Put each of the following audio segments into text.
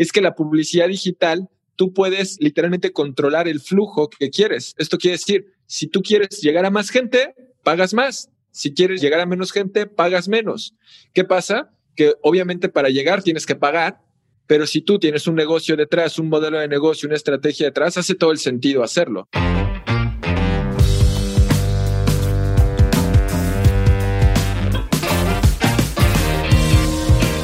es que la publicidad digital, tú puedes literalmente controlar el flujo que quieres. Esto quiere decir, si tú quieres llegar a más gente, pagas más. Si quieres llegar a menos gente, pagas menos. ¿Qué pasa? Que obviamente para llegar tienes que pagar, pero si tú tienes un negocio detrás, un modelo de negocio, una estrategia detrás, hace todo el sentido hacerlo.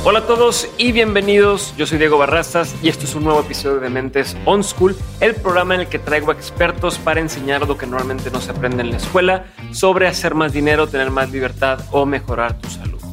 Hola a todos y bienvenidos. Yo soy Diego Barrastas y esto es un nuevo episodio de Mentes On School, el programa en el que traigo expertos para enseñar lo que normalmente no se aprende en la escuela sobre hacer más dinero, tener más libertad o mejorar tu salud.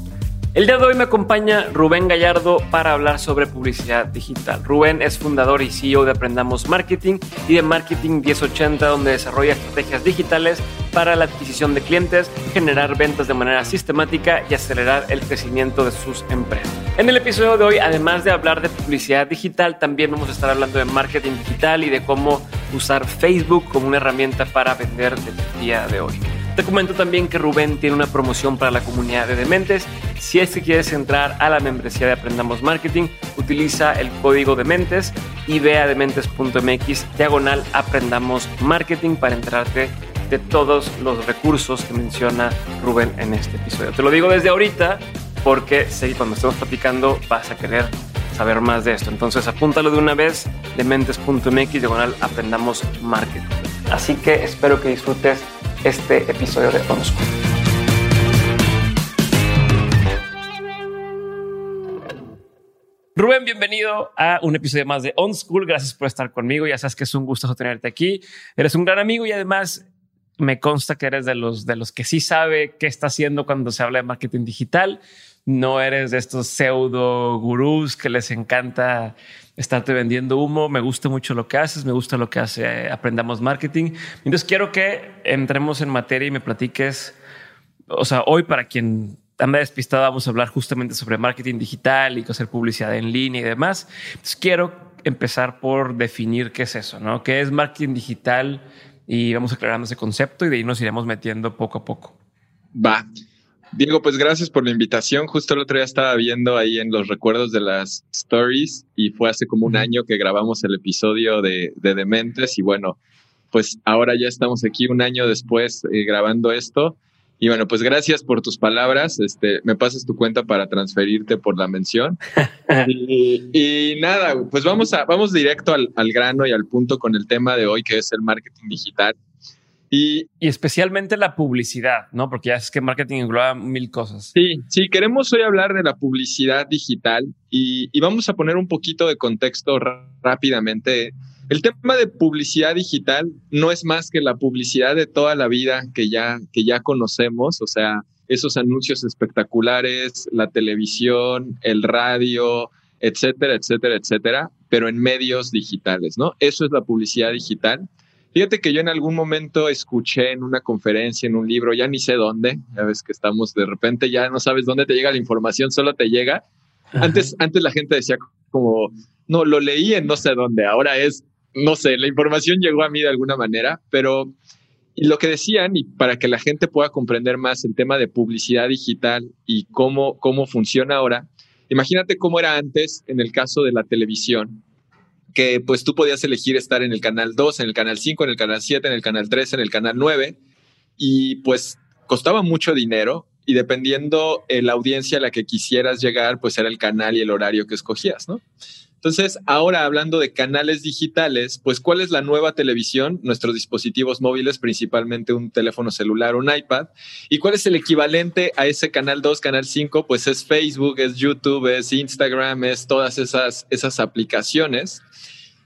El día de hoy me acompaña Rubén Gallardo para hablar sobre publicidad digital. Rubén es fundador y CEO de Aprendamos Marketing y de Marketing 1080, donde desarrolla estrategias digitales para la adquisición de clientes, generar ventas de manera sistemática y acelerar el crecimiento de sus empresas. En el episodio de hoy, además de hablar de publicidad digital, también vamos a estar hablando de marketing digital y de cómo usar Facebook como una herramienta para vender el día de hoy. Te comento también que Rubén tiene una promoción para la comunidad de Dementes. Si es que quieres entrar a la membresía de Aprendamos Marketing, utiliza el código Dementes y ve a dementes.mx diagonal Aprendamos Marketing para enterarte de todos los recursos que menciona Rubén en este episodio. Te lo digo desde ahorita porque sé que cuando estemos platicando vas a querer saber más de esto. Entonces apúntalo de una vez, dementes.mx diagonal Aprendamos Marketing. Así que espero que disfrutes este episodio de On School. Rubén, bienvenido a un episodio más de On School. Gracias por estar conmigo. Ya sabes que es un gusto tenerte aquí. Eres un gran amigo y además me consta que eres de los, de los que sí sabe qué está haciendo cuando se habla de marketing digital. No eres de estos pseudo gurús que les encanta estarte vendiendo humo. Me gusta mucho lo que haces, me gusta lo que hace eh, Aprendamos Marketing. Entonces quiero que entremos en materia y me platiques, o sea, hoy para quien anda despistado vamos a hablar justamente sobre marketing digital y hacer publicidad en línea y demás. Entonces quiero empezar por definir qué es eso, ¿no? ¿Qué es marketing digital? Y vamos aclarando ese concepto y de ahí nos iremos metiendo poco a poco. Va. Diego, pues gracias por la invitación. Justo el otro día estaba viendo ahí en los recuerdos de las stories y fue hace como un año que grabamos el episodio de, de Dementes y bueno, pues ahora ya estamos aquí un año después eh, grabando esto. Y bueno, pues gracias por tus palabras. Este, me pasas tu cuenta para transferirte por la mención. y, nada, pues vamos a, vamos directo al, al grano y al punto con el tema de hoy, que es el marketing digital. Y, especialmente la publicidad, ¿no? Porque ya es que marketing engloba mil cosas. Sí, sí, queremos hoy hablar de la publicidad digital y, vamos a poner un poquito de contexto rápidamente. El tema de publicidad digital no es más que la publicidad de toda la vida que ya, que ya conocemos, o sea, esos anuncios espectaculares, la televisión, el radio, etcétera, etcétera, etcétera, pero en medios digitales, ¿no? Eso es la publicidad digital. Fíjate que yo en algún momento escuché en una conferencia, en un libro, ya ni sé dónde, ya ves que estamos de repente, ya no sabes dónde te llega la información, solo te llega. Antes, antes la gente decía como, no, lo leí en no sé dónde, ahora es, no sé, la información llegó a mí de alguna manera, pero y lo que decían, y para que la gente pueda comprender más el tema de publicidad digital y cómo, cómo funciona ahora, imagínate cómo era antes en el caso de la televisión que pues tú podías elegir estar en el canal 2, en el canal 5, en el canal 7, en el canal 3, en el canal 9 y pues costaba mucho dinero y dependiendo eh, la audiencia a la que quisieras llegar, pues era el canal y el horario que escogías, ¿no? Entonces, ahora hablando de canales digitales, pues ¿cuál es la nueva televisión? Nuestros dispositivos móviles, principalmente un teléfono celular, un iPad. ¿Y cuál es el equivalente a ese canal 2, canal 5? Pues es Facebook, es YouTube, es Instagram, es todas esas, esas aplicaciones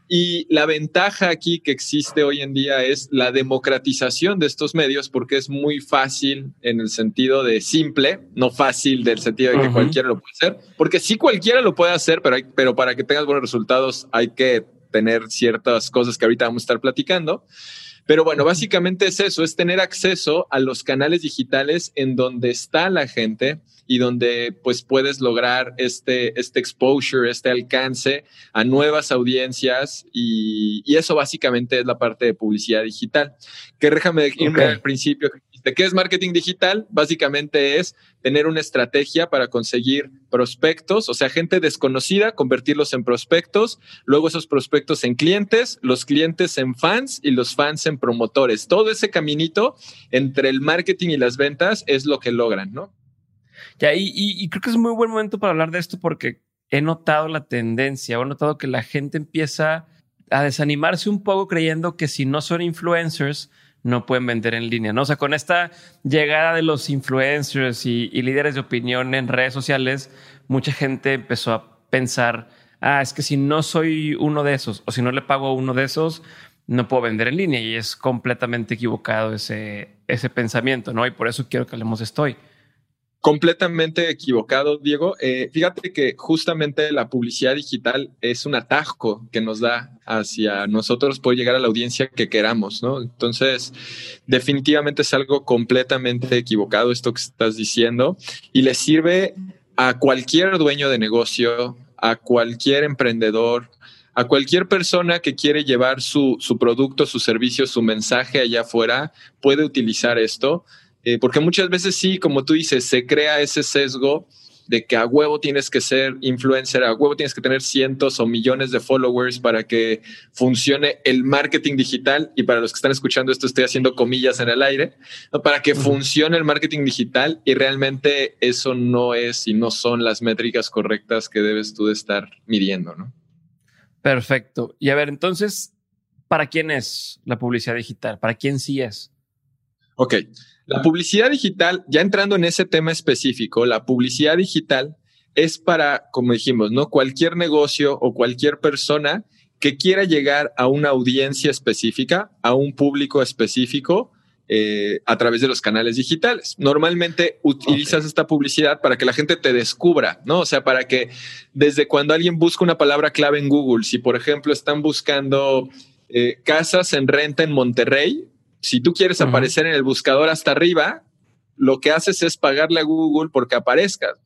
y la ventaja aquí que existe hoy en día es la democratización de estos medios porque es muy fácil en el sentido de simple, no fácil del sentido de que cualquiera lo puede hacer, porque sí cualquiera lo puede hacer, pero, pero para que tengas buenos resultados hay que tener ciertas cosas que ahorita vamos a estar platicando. Pero bueno, básicamente es eso, es tener acceso a los canales digitales en donde está la gente y donde pues puedes lograr este, este exposure, este alcance a nuevas audiencias y, eso básicamente es la parte de publicidad digital. Que déjame irme al principio ¿De qué es marketing digital? Básicamente es tener una estrategia para conseguir prospectos, o sea, gente desconocida, convertirlos en prospectos, luego esos prospectos en clientes, los clientes en fans y los fans en promotores. Todo ese caminito entre el marketing y las ventas es lo que logran, ¿no? Ya, y, y, creo que es muy buen momento para hablar de esto porque he notado la tendencia, he notado que la gente empieza a desanimarse un poco creyendo que si no son influencers, no pueden vender en línea, ¿no? O sea, con esta llegada de los influencers y, líderes de opinión en redes sociales, mucha gente empezó a pensar, ah, es que si no soy uno de esos o si no le pago a uno de esos, no puedo vender en línea y es completamente equivocado ese, ese pensamiento, ¿no? Y por eso quiero que hablemos de esto hoy. Completamente equivocado, Diego. Eh, fíjate que justamente la publicidad digital es un atajo que nos da hacia nosotros poder llegar a la audiencia que queramos, ¿no? Entonces, definitivamente es algo completamente equivocado esto que estás diciendo y le sirve a cualquier dueño de negocio, a cualquier emprendedor, a cualquier persona que quiere llevar su, su producto, su servicio, su mensaje allá afuera, puede utilizar esto eh, porque muchas veces sí, como tú dices, se crea ese sesgo de que a huevo tienes que ser influencer, a huevo tienes que tener cientos o millones de followers para que funcione el marketing digital. Y para los que están escuchando esto, estoy haciendo comillas en el aire, para que funcione el marketing digital y realmente eso no es y no son las métricas correctas que debes tú de estar midiendo, ¿no? Perfecto. Y a ver, entonces, ¿para quién es la publicidad digital? ¿Para quién sí es? Ok, la publicidad digital, ya entrando en ese tema específico, la publicidad digital es para, como dijimos, ¿no? Cualquier negocio o cualquier persona que quiera llegar a una audiencia específica, a un público específico, eh, a través de los canales digitales. Normalmente utilizas esta publicidad para que la gente te descubra, ¿no? O sea, para que desde cuando alguien busca una palabra clave en Google, si por ejemplo están buscando eh, casas en renta en Monterrey, si tú quieres aparecer en el buscador hasta arriba, lo que haces es pagarle a Google porque aparezcas.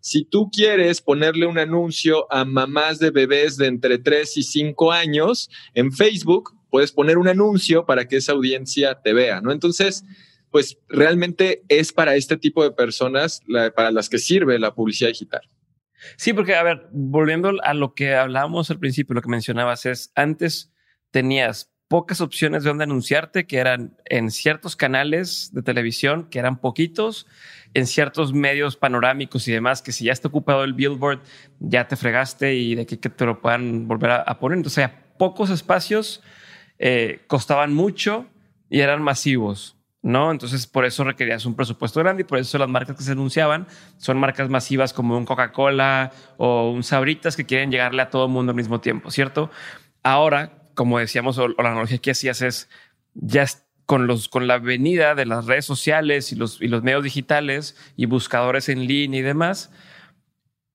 Si tú quieres ponerle un anuncio a mamás de bebés de entre 3 y 5 años en Facebook, puedes poner un anuncio para que esa audiencia te vea, ¿no? Entonces, pues realmente es para este tipo de personas para las que sirve la publicidad digital. Sí, porque, a ver, volviendo a lo que hablábamos al principio, lo que mencionabas es, antes tenías pocas opciones de dónde anunciarte, que eran en ciertos canales de televisión, que eran poquitos, en ciertos medios panorámicos y demás, que si ya está ocupado el billboard, ya te fregaste y de que, que te lo puedan volver a, poner. Entonces, pocos espacios eh, costaban mucho y eran masivos. ¿no? Entonces, por eso requerías un presupuesto grande y por eso las marcas que se anunciaban son marcas masivas como un Coca-Cola o un Sabritas que quieren llegarle a todo el mundo al mismo tiempo, ¿cierto? Ahora, como decíamos, o, la analogía que hacías es ya con los con la venida de las redes sociales y los, y los medios digitales y buscadores en línea y demás,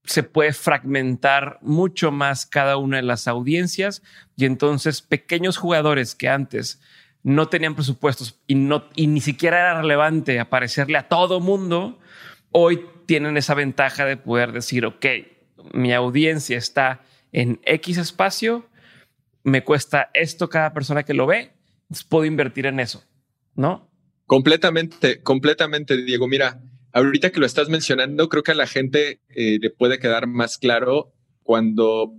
se puede fragmentar mucho más cada una de las audiencias. Y entonces pequeños jugadores que antes no tenían presupuestos y, no, y ni siquiera era relevante aparecerle a todo mundo, hoy tienen esa ventaja de poder decir, ok, mi audiencia está en X espacio, me cuesta esto cada persona que lo ve, puedo invertir en eso, ¿no? Completamente, completamente, Diego. Mira, ahorita que lo estás mencionando, creo que a la gente eh, le puede quedar más claro cuando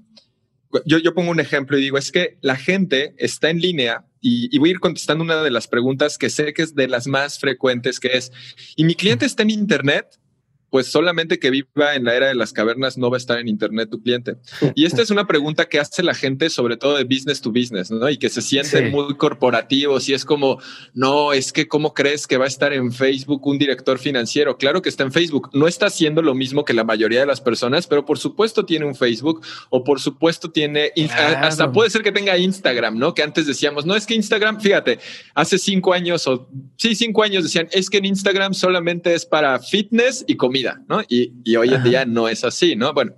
yo, yo pongo un ejemplo y digo, es que la gente está en línea y, y, voy a ir contestando una de las preguntas que sé que es de las más frecuentes, que es, ¿y mi cliente está en Internet? Pues solamente que viva en la era de las cavernas no va a estar en Internet tu cliente. Y esta es una pregunta que hace la gente, sobre todo de business to business, ¿no? Y que se sienten muy corporativos y es como, no, es que ¿cómo crees que va a estar en Facebook un director financiero? Claro que está en Facebook. No está haciendo lo mismo que la mayoría de las personas, pero por supuesto tiene un Facebook o por supuesto tiene, hasta puede ser que tenga Instagram, ¿no? Que antes decíamos, no, es que Instagram, fíjate, hace cinco años o sí, cinco años decían, es que en Instagram solamente es para fitness y comida ¿no? Y, hoy en día no es así, ¿no? Bueno,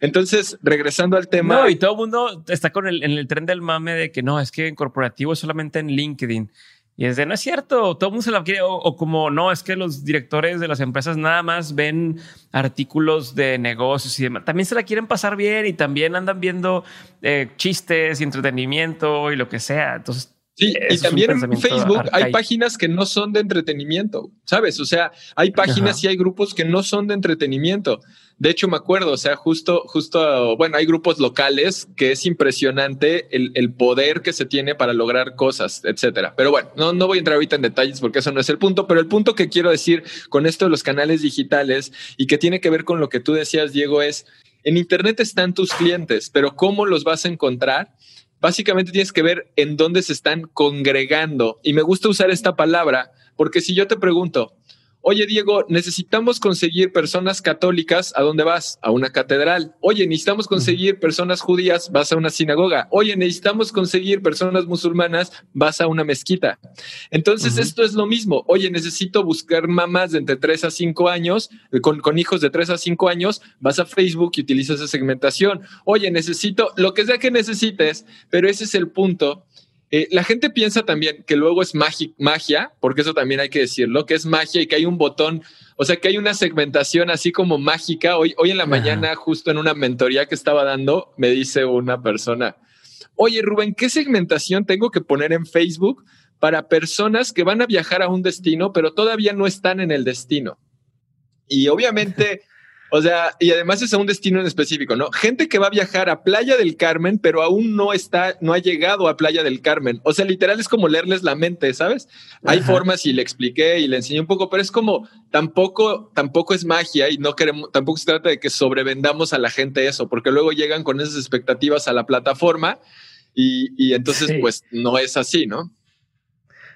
entonces, regresando al tema. No, y todo el mundo está con el, en el tren del mame de que no, es que en corporativo es solamente en LinkedIn. Y es de no es cierto, todo el mundo se la quiere, o, como no, es que los directores de las empresas nada más ven artículos de negocios y demás. También se la quieren pasar bien y también andan viendo eh, chistes y entretenimiento y lo que sea. Entonces, Sí, y también en Facebook hay páginas que no son de entretenimiento, ¿sabes? O sea, hay páginas y hay grupos que no son de entretenimiento. De hecho, me acuerdo, o sea, justo, justo, bueno, hay grupos locales que es impresionante el, poder que se tiene para lograr cosas, etcétera. Pero bueno, no, no voy a entrar ahorita en detalles porque eso no es el punto, pero el punto que quiero decir con esto de los canales digitales y que tiene que ver con lo que tú decías, Diego, es en Internet están tus clientes, pero ¿cómo los vas a encontrar? Básicamente tienes que ver en dónde se están congregando. Y me gusta usar esta palabra porque si yo te pregunto, Oye, Diego, necesitamos conseguir personas católicas. ¿A dónde vas? A una catedral. Oye, necesitamos conseguir personas judías. Vas a una sinagoga. Oye, necesitamos conseguir personas musulmanas. Vas a una mezquita. Entonces, esto es lo mismo. Oye, necesito buscar mamás de entre 3 a 5 años, eh, con, con hijos de 3 a 5 años. Vas a Facebook y utilizas esa segmentación. Oye, necesito lo que sea que necesites, pero ese es el punto eh, la gente piensa también que luego es magia, porque eso también hay que decirlo, que es magia y que hay un botón, o sea, que hay una segmentación así como mágica. Hoy, hoy en la mañana, justo en una mentoría que estaba dando, me dice una persona, oye Rubén, ¿qué segmentación tengo que poner en Facebook para personas que van a viajar a un destino, pero todavía no están en el destino? Y obviamente... O sea, y además es a un destino en específico, ¿no? Gente que va a viajar a Playa del Carmen, pero aún no está, no ha llegado a Playa del Carmen. O sea, literal es como leerles la mente, ¿sabes? Hay formas y le expliqué y le enseñé un poco, pero es como tampoco, tampoco es magia y no queremos, tampoco se trata de que sobrevendamos a la gente eso, porque luego llegan con esas expectativas a la plataforma y, entonces, pues no es así, ¿no?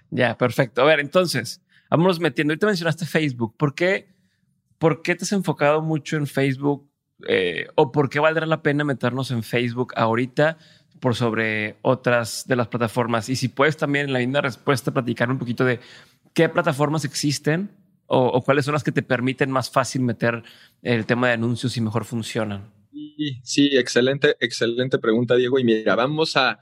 Ya, perfecto. A ver, entonces, vámonos metiendo. Ahorita mencionaste Facebook. ¿Por qué? ¿Por qué te has enfocado mucho en Facebook eh, o por qué valdrá la pena meternos en Facebook ahorita por sobre otras de las plataformas? Y si puedes también en la misma respuesta platicar un poquito de qué plataformas existen o, cuáles son las que te permiten más fácil meter el tema de anuncios y mejor funcionan. Sí, excelente, excelente pregunta, Diego. Y mira, vamos a,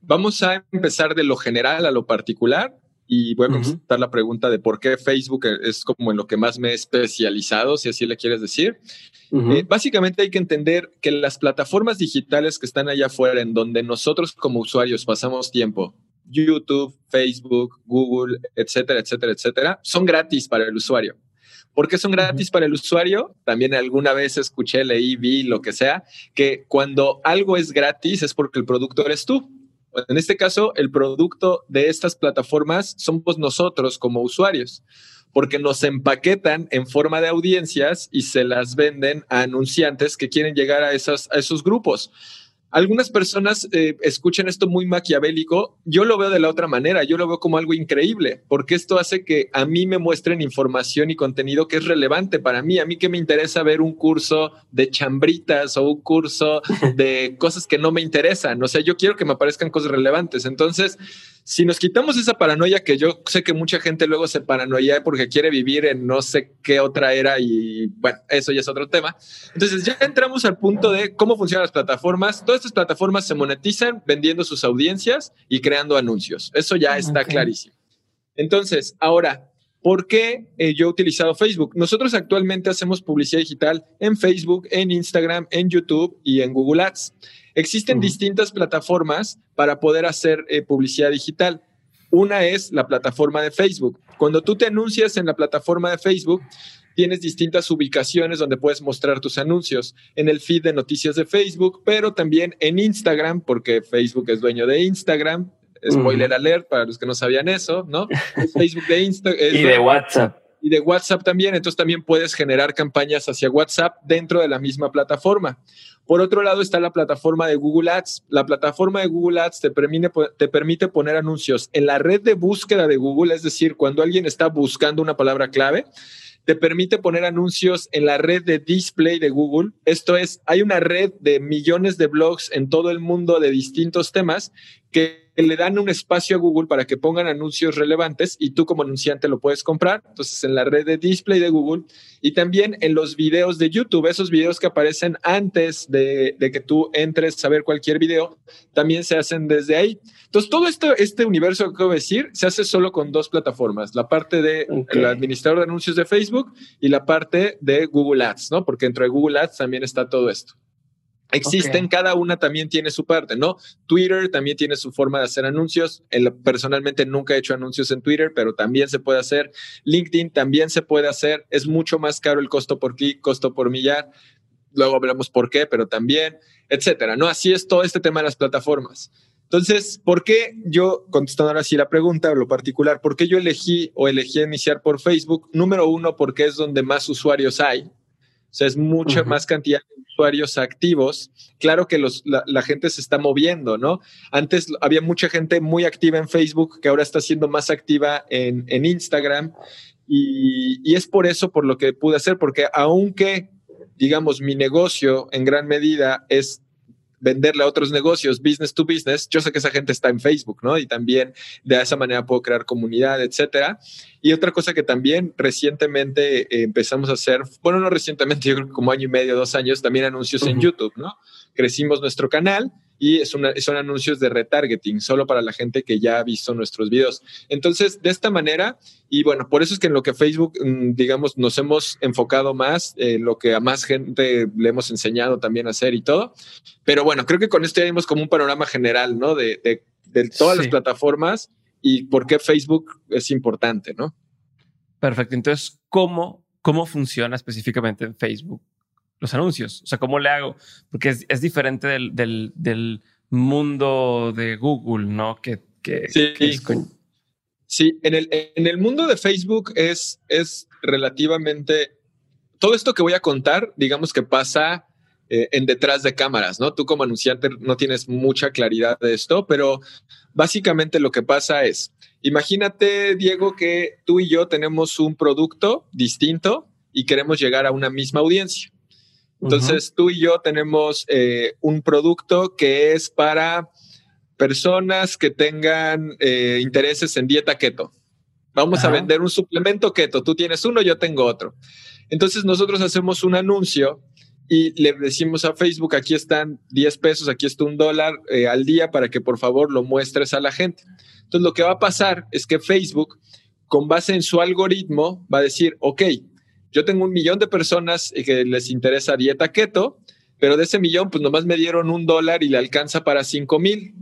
vamos a empezar de lo general a lo particular y voy a contestar la pregunta de por qué Facebook es como en lo que más me he especializado, si así le quieres decir. Eh, básicamente hay que entender que las plataformas digitales que están allá afuera, en donde nosotros como usuarios pasamos tiempo, YouTube, Facebook, Google, etcétera, etcétera, etcétera, son gratis para el usuario. ¿Por qué son gratis para el usuario? También alguna vez escuché, leí, vi, lo que sea, que cuando algo es gratis es porque el producto eres tú. En este caso, el producto de estas plataformas somos nosotros como usuarios, porque nos empaquetan en forma de audiencias y se las venden a anunciantes que quieren llegar a, a esos grupos. Algunas personas eh, escuchan esto muy maquiavélico. Yo lo veo de la otra manera. Yo lo veo como algo increíble, porque esto hace que a mí me muestren información y contenido que es relevante para mí. A mí que me interesa ver un curso de chambritas o un curso de cosas que no me interesan. O sea, yo quiero que me aparezcan cosas relevantes. Entonces, si nos quitamos esa paranoia que yo sé que mucha gente luego se paranoia porque quiere vivir en no sé qué otra era y bueno, eso ya es otro tema. Entonces ya entramos al punto de cómo funcionan las plataformas. Todas estas plataformas se monetizan vendiendo sus audiencias y creando anuncios. Eso ya está clarísimo. Entonces, ahora, ¿por qué eh, yo he utilizado Facebook? Nosotros actualmente hacemos publicidad digital en Facebook, en Instagram, en YouTube y en Google Ads. Existen distintas plataformas para poder hacer eh, publicidad digital. Una es la plataforma de Facebook. Cuando tú te anuncias en la plataforma de Facebook, tienes distintas ubicaciones donde puedes mostrar tus anuncios en el feed de noticias de Facebook, pero también en Instagram, porque Facebook es dueño de Instagram. Spoiler alert para los que no sabían eso, ¿no? Facebook de Instagram. y de WhatsApp y de WhatsApp también. Entonces también puedes generar campañas hacia WhatsApp dentro de la misma plataforma. Por otro lado está la plataforma de Google Ads. La plataforma de Google Ads te permite, te permite poner anuncios en la red de búsqueda de Google, es decir, cuando alguien está buscando una palabra clave, te permite poner anuncios en la red de display de Google. Esto es, hay una red de millones de blogs en todo el mundo de distintos temas que le dan un espacio a Google para que pongan anuncios relevantes y tú como anunciante lo puedes comprar. Entonces, en la red de display de Google y también en los videos de YouTube, esos videos que aparecen antes de, que tú entres a ver cualquier video, también se hacen desde ahí. Entonces, todo esto, este universo que acabo de decir se hace solo con dos plataformas, la parte de el administrador de anuncios de Facebook y la parte de Google Ads, ¿no? Porque dentro de Google Ads también está todo esto. Existen, cada una también tiene su parte, ¿no? Twitter también tiene su forma de hacer anuncios. personalmente nunca he hecho anuncios en Twitter, pero también se puede hacer. LinkedIn también se puede hacer. Es mucho más caro el costo por clic, costo por millar. Luego hablamos por qué, pero también, etcétera, ¿no? Así es todo este tema de las plataformas. Entonces, ¿por qué yo, contestando ahora sí la pregunta, lo particular, ¿por qué yo elegí o elegí iniciar por Facebook? Número uno, porque es donde más usuarios hay. O sea, es mucha más cantidad de usuarios activos. Claro que los, la, gente se está moviendo, ¿no? Antes había mucha gente muy activa en Facebook que ahora está siendo más activa en, en Instagram. Y, y es por eso, por lo que pude hacer, porque aunque, digamos, mi negocio en gran medida es venderle a otros negocios, business to business, yo sé que esa gente está en Facebook, ¿no? Y también de esa manera puedo crear comunidad, etcétera. Y otra cosa que también recientemente eh, empezamos a hacer, bueno, no recientemente, yo creo que como año y medio, dos años, también anuncios en YouTube, ¿no? Crecimos nuestro canal y es una, son anuncios de retargeting, solo para la gente que ya ha visto nuestros videos. Entonces, de esta manera, y bueno, por eso es que en lo que Facebook, mm, digamos, nos hemos enfocado más, eh, lo que a más gente le hemos enseñado también a hacer y todo. Pero bueno, creo que con esto ya vimos como un panorama general, ¿no? De, de, todas las plataformas y por qué Facebook es importante, ¿no? Perfecto. Entonces, ¿cómo, cómo funciona específicamente en Facebook los anuncios? O sea, ¿cómo le hago? Porque es, es diferente del, del, del, mundo de Google, ¿no? Que, que, sí, sí. En, el, en el mundo de Facebook es, es relativamente... Todo esto que voy a contar, digamos que pasa eh, en detrás de cámaras, ¿no? Tú como anunciante no tienes mucha claridad de esto, pero básicamente lo que pasa es, imagínate, Diego, que tú y yo tenemos un producto distinto y queremos llegar a una misma audiencia. Entonces, tú y yo tenemos eh, un producto que es para personas que tengan eh, intereses en dieta keto. Vamos a vender un suplemento keto. Tú tienes uno, yo tengo otro. Entonces, nosotros hacemos un anuncio y le decimos a Facebook, aquí están 10 pesos, aquí está un dólar eh, al día para que por favor lo muestres a la gente. Entonces, lo que va a pasar es que Facebook, con base en su algoritmo, va a decir, ok, yo tengo un millón de personas que les interesa dieta keto, pero de ese millón, pues nomás me dieron un dólar y le alcanza para cinco mil.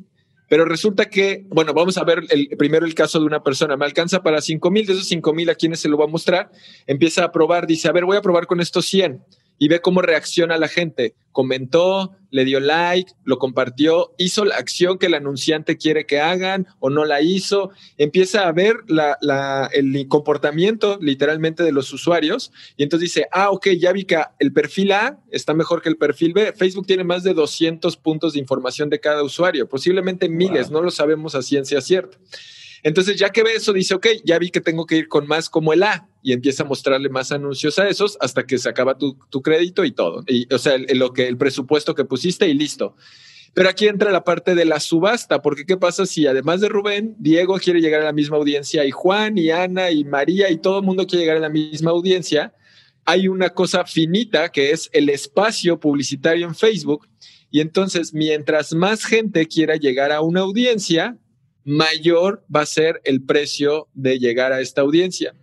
Pero resulta que, bueno, vamos a ver el, primero el caso de una persona. Me alcanza para cinco mil, de esos cinco mil, ¿a quiénes se lo va a mostrar? Empieza a probar, dice, a ver, voy a probar con estos 100 y ve cómo reacciona la gente. Comentó, le dio like, lo compartió, hizo la acción que el anunciante quiere que hagan o no la hizo. Empieza a ver la, el comportamiento literalmente de los usuarios y entonces dice, ah, ok, ya vi que el perfil A está mejor que el perfil B. Facebook tiene más de 200 puntos de información de cada usuario, posiblemente miles, no lo sabemos a ciencia cierta. Entonces, ya que ve eso, dice, ok, ya vi que tengo que ir con más como el A y empieza a mostrarle más anuncios a esos hasta que se acaba tu, crédito y todo. Y, o sea, el, lo que, el presupuesto que pusiste y listo. Pero aquí entra la parte de la subasta, porque ¿qué pasa si además de Rubén, Diego quiere llegar a la misma audiencia y Juan y Ana y María y todo el mundo quiere llegar a la misma audiencia? Hay una cosa finita que es el espacio publicitario en Facebook. Y entonces, mientras más gente quiera llegar a una audiencia, mayor va a ser el precio de llegar a esta audiencia.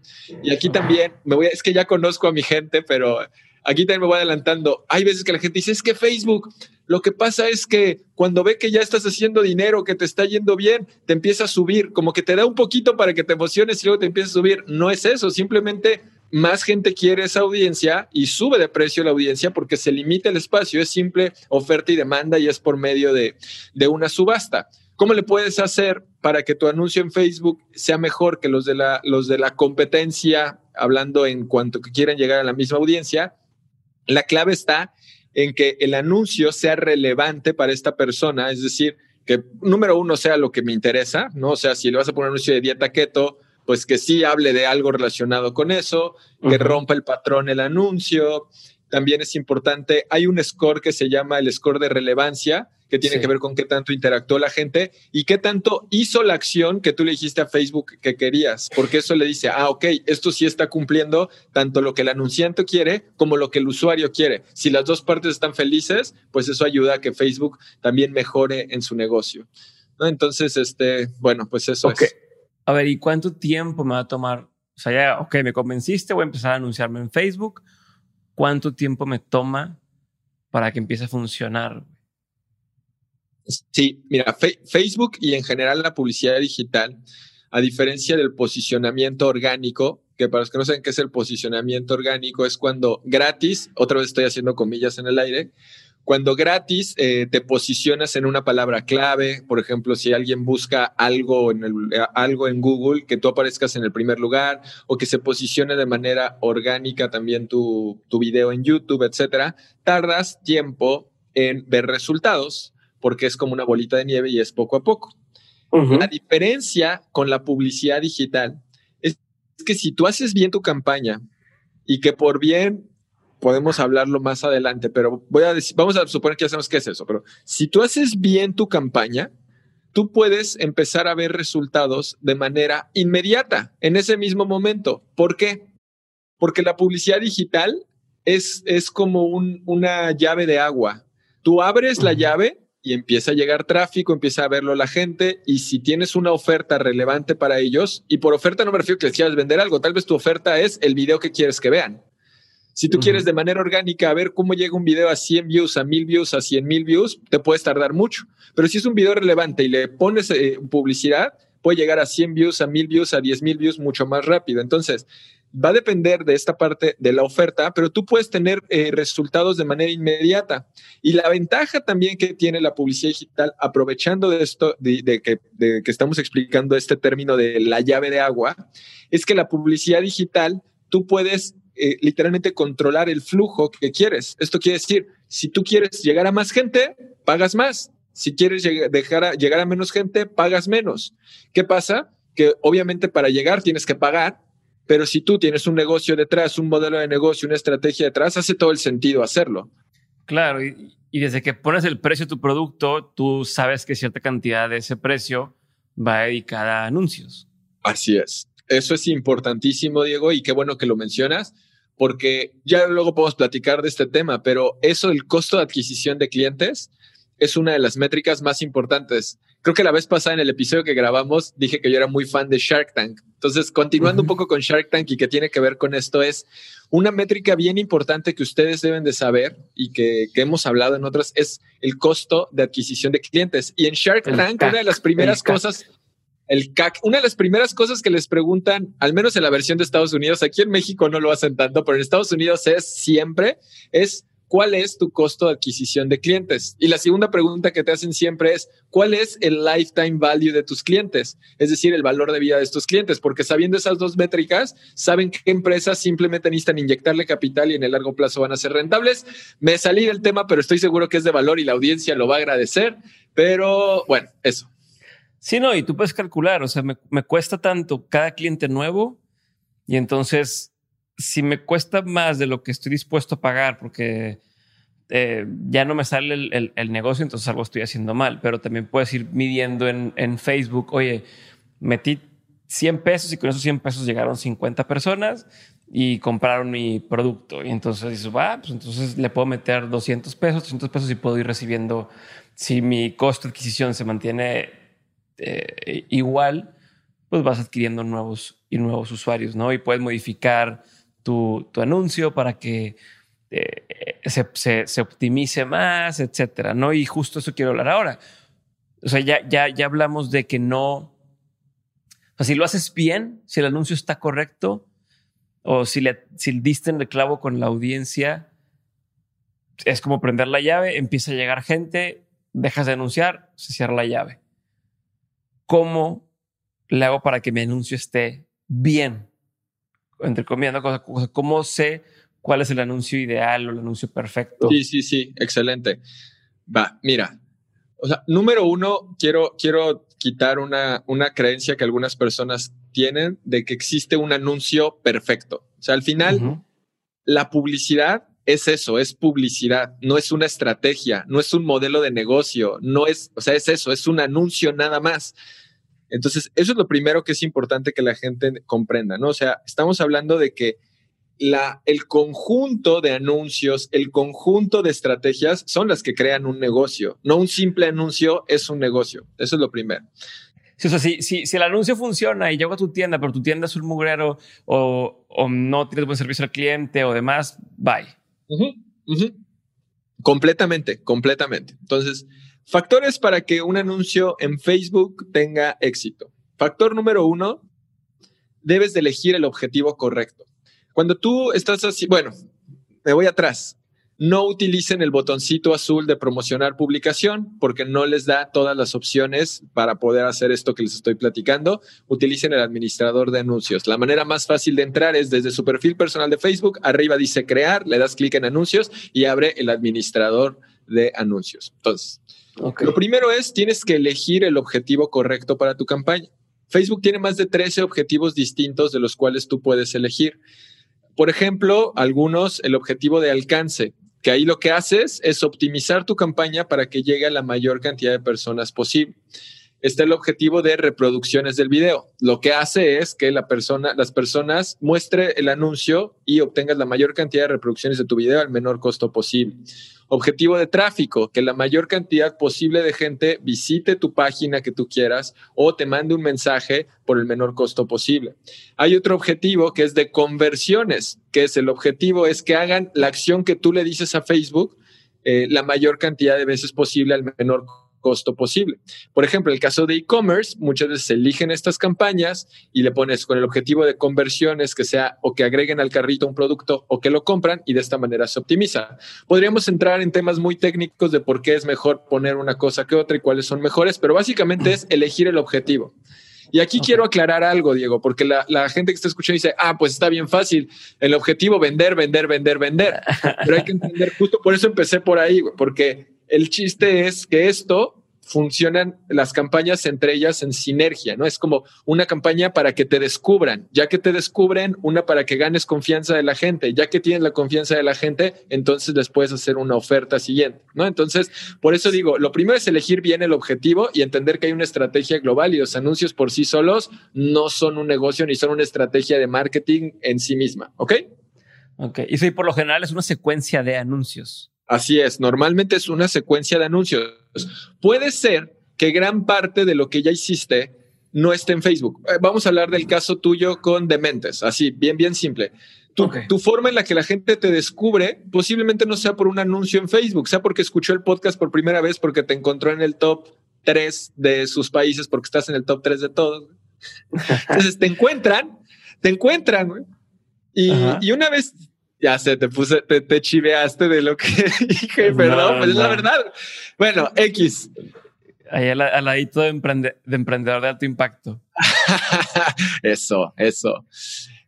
Y aquí también, me voy es que ya conozco a mi gente, pero aquí también me voy adelantando. Hay veces que la gente dice, es que Facebook, lo que pasa es que cuando ve que ya estás haciendo dinero, que te está yendo bien, te empieza a subir, como que te da un poquito para que te emociones y luego te empieza a subir. No es eso, simplemente más gente quiere esa audiencia y sube de precio la audiencia porque se limita el espacio, es simple oferta y demanda y es por medio de, de una subasta. ¿Cómo le puedes hacer para que tu anuncio en Facebook sea mejor que los de la, los de la competencia, hablando en cuanto que quieran llegar a la misma audiencia? La clave está en que el anuncio sea relevante para esta persona, es decir, que número uno sea lo que me interesa, ¿no? O sea, si le vas a poner un anuncio de dieta keto, pues que sí hable de algo relacionado con eso, que rompa el patrón el anuncio. También es importante, hay un score que se llama el score de relevancia, que tiene que ver con qué tanto interactuó la gente y qué tanto hizo la acción que tú le dijiste a Facebook que querías, porque eso le dice, ah, ok, esto sí está cumpliendo tanto lo que el anunciante quiere como lo que el usuario quiere. Si las dos partes están felices, pues eso ayuda a que Facebook también mejore en su negocio. ¿no? Entonces, este, bueno, pues eso es. A ver, ¿y cuánto tiempo me va a tomar? O sea, ya, ok, me convenciste, voy a empezar a anunciarme en Facebook. ¿Cuánto tiempo me toma para que empiece a funcionar? Sí, mira, Facebook y en general la publicidad digital, a diferencia del posicionamiento orgánico, que para los que no saben qué es el posicionamiento orgánico, es cuando gratis, otra vez estoy haciendo comillas en el aire, cuando gratis eh, te posicionas en una palabra clave, por ejemplo, si alguien busca algo en, algo en Google, que tú aparezcas en el primer lugar o que se posicione de manera orgánica también tu, tu video en YouTube, etcétera, tardas tiempo en ver resultados porque es como una bolita de nieve y es poco a poco. La diferencia con la publicidad digital es que si tú haces bien tu campaña y que por bien podemos hablarlo más adelante, pero voy a decir, vamos a suponer que ya sabemos qué es eso, pero si tú haces bien tu campaña, tú puedes empezar a ver resultados de manera inmediata, en ese mismo momento. ¿Por qué? Porque la publicidad digital es, es como una llave de agua. Tú abres la llave y empieza a llegar tráfico, empieza a verlo la gente y si tienes una oferta relevante para ellos, y por oferta no me refiero que les quieras vender algo, tal vez tu oferta es el video que quieres que vean. Si tú quieres de manera orgánica ver cómo llega un video a 100 views, a 1000 views, a 100 mil views, te puedes tardar mucho. Pero si es un video relevante y le pones eh, publicidad, puede llegar a 100 views, a 1000 views, a 10 mil views mucho más rápido. Entonces, va a depender de esta parte de la oferta, pero tú puedes tener eh, resultados de manera inmediata. Y la ventaja también que tiene la publicidad digital, aprovechando de esto, de, que, de que estamos explicando este término de la llave de agua, es que la publicidad digital, tú puedes eh, literalmente controlar el flujo que quieres. Esto quiere decir, si tú quieres llegar a más gente, pagas más. Si quieres dejar llegar a menos gente, pagas menos. ¿Qué pasa? Que obviamente para llegar tienes que pagar, pero si tú tienes un negocio detrás, un modelo de negocio, una estrategia detrás, hace todo el sentido hacerlo. Claro, y, y desde que pones el precio de tu producto, tú sabes que cierta cantidad de ese precio va dedicada a anuncios. Así es. Eso es importantísimo, Diego, y qué bueno que lo mencionas, porque ya luego podemos platicar de este tema, pero eso del costo de adquisición de clientes es una de las métricas más importantes. Creo que la vez pasada en el episodio que grabamos dije que yo era muy fan de Shark Tank. Entonces, continuando un poco con Shark Tank y que tiene que ver con esto, es una métrica bien importante que ustedes deben de saber y que, hemos hablado en otras, es el costo de adquisición de clientes. Y en Shark Tank, una de las primeras cosas el CAC. Una de las primeras cosas que les preguntan, al menos en la versión de Estados Unidos, aquí en México no lo hacen tanto, pero en Estados Unidos es siempre, es ¿cuál es tu costo de adquisición de clientes? Y la segunda pregunta que te hacen siempre es, ¿cuál es el lifetime value de tus clientes? Es decir, el valor de vida de estos clientes, porque sabiendo esas dos métricas, saben qué empresas simplemente necesitan inyectarle capital y en el largo plazo van a ser rentables. Me salí del tema, pero estoy seguro que es de valor y la audiencia lo va a agradecer. Pero bueno, eso. Sí, no, y tú puedes calcular, o sea, me, cuesta tanto cada cliente nuevo y entonces si me cuesta más de lo que estoy dispuesto a pagar porque eh, ya no me sale el, negocio, entonces algo estoy haciendo mal, pero también puedes ir midiendo en, en Facebook, oye, metí 100 pesos y con esos 100 pesos llegaron 50 personas y compraron mi producto. Y entonces dices, va, pues entonces le puedo meter 200 pesos, 300 pesos y puedo ir recibiendo, si mi costo de adquisición se mantiene eh, igual, pues vas adquiriendo nuevos y nuevos usuarios, ¿no? Y puedes modificar tu, anuncio para que eh, se, optimice más, etcétera, ¿no? Y justo eso quiero hablar ahora. O sea, ya, ya, ya hablamos de que no. O sea, si lo haces bien, si el anuncio está correcto, o si, le, si diste en el clavo con la audiencia, es como prender la llave, empieza a llegar gente, dejas de anunciar, se cierra la llave. ¿cómo le hago para que mi anuncio esté bien? Entre comillas, ¿cómo sé cuál es el anuncio ideal o el anuncio perfecto? Sí, sí, sí, excelente. Va, mira. O sea, número uno, quiero, quiero quitar una, una creencia que algunas personas tienen de que existe un anuncio perfecto. O sea, al final, la publicidad es eso, es publicidad, no es una estrategia, no es un modelo de negocio, no es, o sea, es eso, es un anuncio nada más. Entonces, eso es lo primero que es importante que la gente comprenda, ¿no? O sea, estamos hablando de que la, el conjunto de anuncios, el conjunto de estrategias son las que crean un negocio, no un simple anuncio es un negocio. Eso es lo primero. Sí, o sea, si, si, si, el anuncio funciona y llego a tu tienda, pero tu tienda es un mugrero o, o no tienes buen servicio al cliente o demás, bye. Completamente, completamente. Entonces, factores para que un anuncio en Facebook tenga éxito. Factor número uno, debes de elegir el objetivo correcto. Cuando tú estás así, bueno, me voy atrás no utilicen el botoncito azul de promocionar publicación porque no les da todas las opciones para poder hacer esto que les estoy platicando. Utilicen el administrador de anuncios. La manera más fácil de entrar es desde su perfil personal de Facebook, arriba dice crear, le das clic en anuncios y abre el administrador de anuncios. Entonces, lo primero es, tienes que elegir el objetivo correcto para tu campaña. Facebook tiene más de 13 objetivos distintos de los cuales tú puedes elegir. Por ejemplo, algunos, el objetivo de alcance que ahí lo que haces es optimizar tu campaña para que llegue a la mayor cantidad de personas posible. Está el objetivo de reproducciones del video. Lo que hace es que la persona, las personas muestre el anuncio y obtengas la mayor cantidad de reproducciones de tu video al menor costo posible. Objetivo de tráfico, que la mayor cantidad posible de gente visite tu página que tú quieras o te mande un mensaje por el menor costo posible. Hay otro objetivo que es de conversiones, que es el objetivo es que hagan la acción que tú le dices a Facebook eh, la mayor cantidad de veces posible al menor costo costo posible. Por ejemplo, el caso de e-commerce, muchas veces se eligen estas campañas y le pones con el objetivo de conversiones que sea o que agreguen al carrito un producto o que lo compran y de esta manera se optimiza. Podríamos entrar en temas muy técnicos de por qué es mejor poner una cosa que otra y cuáles son mejores, pero básicamente es elegir el objetivo. Y aquí quiero aclarar algo, Diego, porque la, la, gente que está escuchando dice, ah, pues está bien fácil, el objetivo vender, vender, vender, vender. Pero hay que entender, justo por eso empecé por ahí, porque el chiste es que esto funcionan las campañas entre ellas en sinergia, ¿no? Es como una campaña para que te descubran, ya que te descubren, una para que ganes confianza de la gente, ya que tienes la confianza de la gente, entonces les puedes hacer una oferta siguiente, ¿no? Entonces, por eso digo, lo primero es elegir bien el objetivo y entender que hay una estrategia global y los anuncios por sí solos no son un negocio ni son una estrategia de marketing en sí misma, ¿ok? Ok, y sí, por lo general es una secuencia de anuncios. Así es, normalmente es una secuencia de anuncios. Puede ser que gran parte de lo que ya hiciste no esté en Facebook. Eh, vamos a hablar del caso tuyo con Dementes, así, bien, bien simple. Tu, tu, forma en la que la gente te descubre posiblemente no sea por un anuncio en Facebook, sea porque escuchó el podcast por primera vez, porque te encontró en el top 3 de sus países, porque estás en el top 3 de todos. Entonces te encuentran, te encuentran, y, y, una vez ya sé, te puse, te, chiveaste de lo que dije, perdón, pues es la verdad. Bueno, X. Ahí al, ladito de, de emprendedor de alto impacto. eso, eso.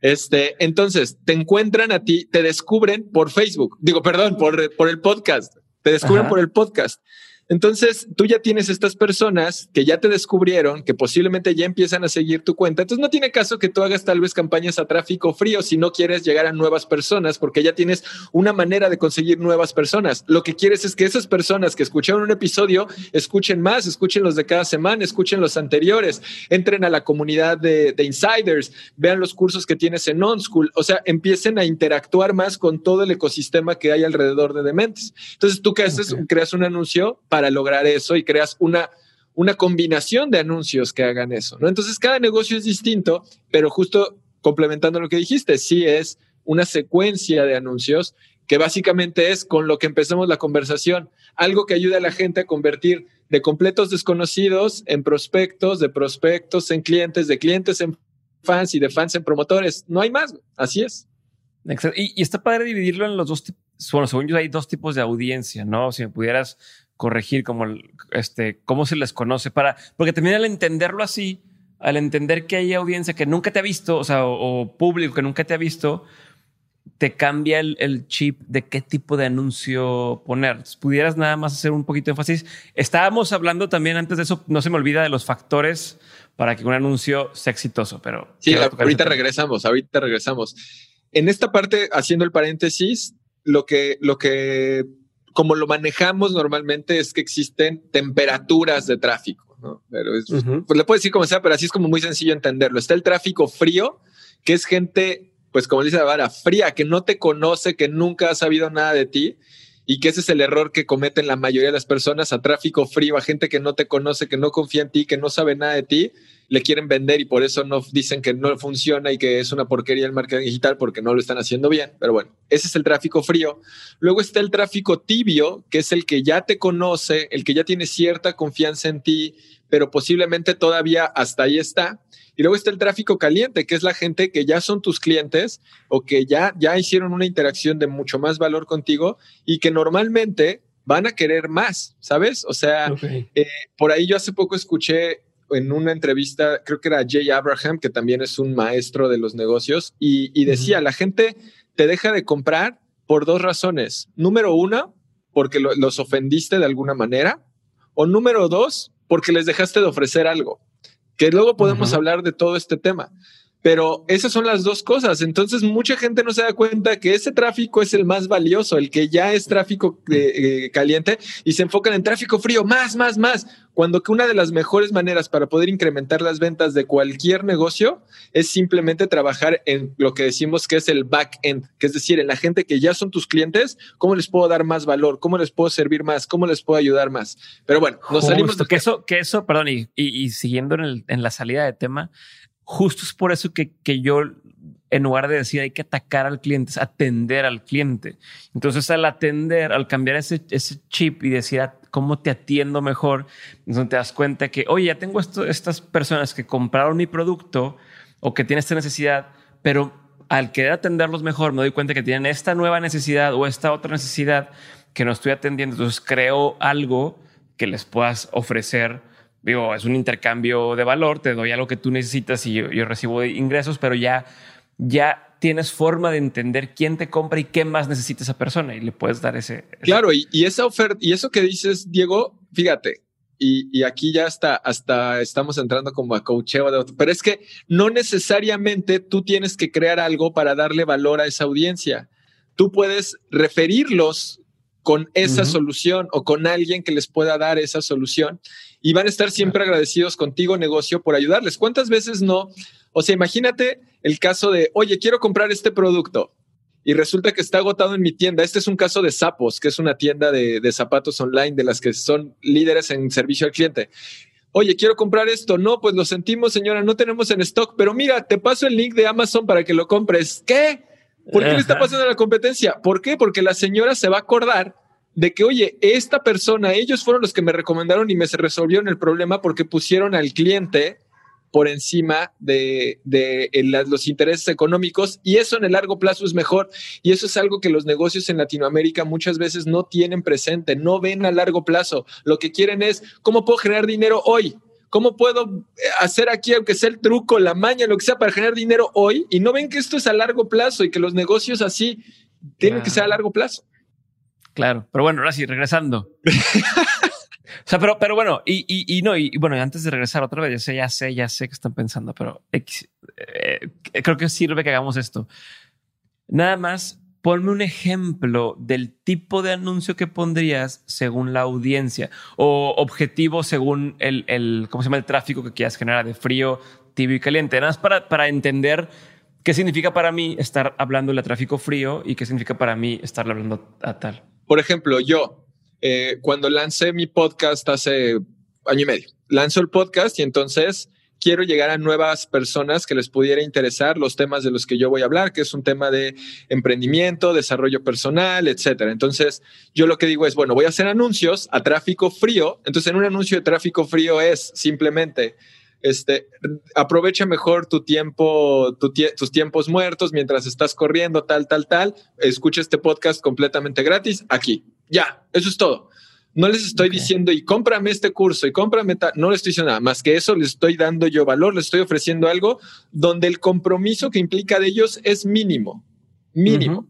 Este, entonces, te encuentran a ti, te descubren por Facebook. Digo, perdón, por, por el podcast. Te descubren por el podcast. Entonces, tú ya tienes estas personas que ya te descubrieron, que posiblemente ya empiezan a seguir tu cuenta. Entonces, no tiene caso que tú hagas tal vez campañas a tráfico frío si no quieres llegar a nuevas personas, porque ya tienes una manera de conseguir nuevas personas. Lo que quieres es que esas personas que escucharon un episodio escuchen más, escuchen los de cada semana, escuchen los anteriores, entren a la comunidad de, insiders, vean los cursos que tienes en OnSchool, o sea, empiecen a interactuar más con todo el ecosistema que hay alrededor de Dementes. Entonces, tú que haces, creas un anuncio para lograr eso y creas una, una combinación de anuncios que hagan eso, ¿no? Entonces, cada negocio es distinto, pero justo complementando lo que dijiste, sí es una secuencia de anuncios que básicamente es con lo que empezamos la conversación, algo que ayuda a la gente a convertir de completos desconocidos en prospectos, de prospectos en clientes, de clientes en fans y de fans en promotores. No hay más, así es. Y, y está padre dividirlo en los dos tipos. Bueno, según yo hay dos tipos de audiencia, ¿no? Si me pudieras corregir como este, cómo se les conoce para, porque también al entenderlo así, al entender que hay audiencia que nunca te ha visto, o sea, o, público que nunca te ha visto, te cambia el, chip de qué tipo de anuncio poner. Pudieras nada más hacer un poquito de énfasis. Estábamos hablando también antes de eso, no se me olvida de los factores para que un anuncio sea exitoso, pero... Sí, ahorita regresamos, ahorita regresamos. En esta parte, haciendo el paréntesis, lo que, lo que como lo manejamos normalmente es que existen temperaturas de tráfico, ¿no? Pero es, pues le puedo decir como sea, pero así es como muy sencillo entenderlo. Está el tráfico frío, que es gente, pues como dice la vara, fría, que no te conoce, que nunca ha sabido nada de ti y que ese es el error que cometen la mayoría de las personas a tráfico frío, a gente que no te conoce, que no confía en ti, que no sabe nada de ti le quieren vender y por eso no dicen que no funciona y que es una porquería el marketing digital porque no lo están haciendo bien. Pero bueno, ese es el tráfico frío. Luego está el tráfico tibio, que es el que ya te conoce, el que ya tiene cierta confianza en ti, pero posiblemente todavía hasta ahí está. Y luego está el tráfico caliente, que es la gente que ya son tus clientes o que ya, ya hicieron una interacción de mucho más valor contigo y que normalmente van a querer más, ¿sabes? O sea, eh, por ahí yo hace poco escuché en una entrevista, creo que era Jay Abraham, que también es un maestro de los negocios, y, decía, la gente te deja de comprar por dos razones. Número uno, porque los ofendiste de alguna manera, o número dos, porque les dejaste de ofrecer algo, que luego podemos hablar de todo este tema. Pero esas son las dos cosas. Entonces, mucha gente no se da cuenta que ese tráfico es el más valioso, el que ya es tráfico eh, eh, caliente y se enfocan en tráfico frío, más, más, más. Cuando que una de las mejores maneras para poder incrementar las ventas de cualquier negocio es simplemente trabajar en lo que decimos que es el back end, que es decir, en la gente que ya son tus clientes, cómo les puedo dar más valor, cómo les puedo servir más, cómo les puedo ayudar más. Pero bueno, nos salimos. Que eso, que eso, perdón, y, y, siguiendo en, en la salida de tema, justo es por eso que, que yo, en lugar de decir hay que atacar al cliente, es atender al cliente. Entonces, al atender, al cambiar ese, ese chip y decir ah, cómo te atiendo mejor, entonces te das cuenta que, oye, ya tengo esto, estas personas que compraron mi producto o que tienen esta necesidad, pero al querer atenderlos mejor, me doy cuenta que tienen esta nueva necesidad o esta otra necesidad que no estoy atendiendo. Entonces, creo algo que les puedas ofrecer digo, es un intercambio de valor, te doy algo que tú necesitas y yo, recibo ingresos, pero ya, ya tienes forma de entender quién te compra y qué más necesita esa persona y le puedes dar ese. Claro, y, esa oferta, y eso que dices, Diego, fíjate, y, aquí ya hasta, hasta estamos entrando como a coacheo de otro, pero es que no necesariamente tú tienes que crear algo para darle valor a esa audiencia. Tú puedes referirlos con esa solución o con alguien que les pueda dar esa solución y van a estar siempre agradecidos contigo, negocio, por ayudarles. ¿Cuántas veces no? O sea, imagínate el caso de, oye, quiero comprar este producto y resulta que está agotado en mi tienda. Este es un caso de Sapos, que es una tienda de, de zapatos online de las que son líderes en servicio al cliente oye, quiero comprar esto. No, pues lo sentimos, señora, no tenemos en stock, pero mira, te paso el link de Amazon para que lo compres. ¿Qué? ¿Por qué le está pasando la competencia? ¿Por qué? Porque la señora se va a acordar de que, oye, esta persona, ellos fueron los que me recomendaron y me resolvieron el problema porque pusieron al cliente por encima de, los intereses económicos y eso en el largo plazo es mejor y eso es algo que los negocios en Latinoamérica muchas veces no tienen presente, no ven a largo plazo. Lo que quieren es, ¿cómo puedo generar dinero hoy? ¿Cómo puedo eh, hacer aquí, aunque sea el truco, la maña, lo que sea, para generar dinero hoy? Y no ven que esto es a largo plazo y que los negocios así tienen que ser a largo plazo. Claro, pero bueno, ahora sí, regresando. o sea, pero, pero bueno, y, y, y no, y, bueno, antes de regresar otra vez, ya sé, ya sé, ya sé que están pensando, pero eh, creo que sirve que hagamos esto. Nada más ponme un ejemplo del tipo de anuncio que pondrías según la audiencia o objetivo según el, el ¿cómo se llama? El tráfico que quieras generar de frío, tibio y caliente. Nada más para, para entender qué significa para mí estar hablando de tráfico frío y qué significa para mí estar hablando a tal. Por ejemplo, yo, eh, cuando lancé mi podcast hace año y medio, lanzo el podcast y entonces quiero llegar a nuevas personas que les pudiera interesar los temas de los que yo voy a hablar, que es un tema de emprendimiento, desarrollo personal, etcétera. Entonces, yo lo que digo es, bueno, voy a hacer anuncios a tráfico frío. Entonces, en un anuncio de tráfico frío es simplemente este, aprovecha mejor tu tiempo, tus tiempos muertos mientras estás corriendo, tal, tal, tal. Escucha este podcast completamente gratis aquí. Ya, eso es todo. No les estoy diciendo y cómprame este curso y cómprame tal. No les estoy diciendo nada más que eso. Les estoy dando yo valor, les estoy ofreciendo algo donde el compromiso que implica de ellos es mínimo. Mínimo.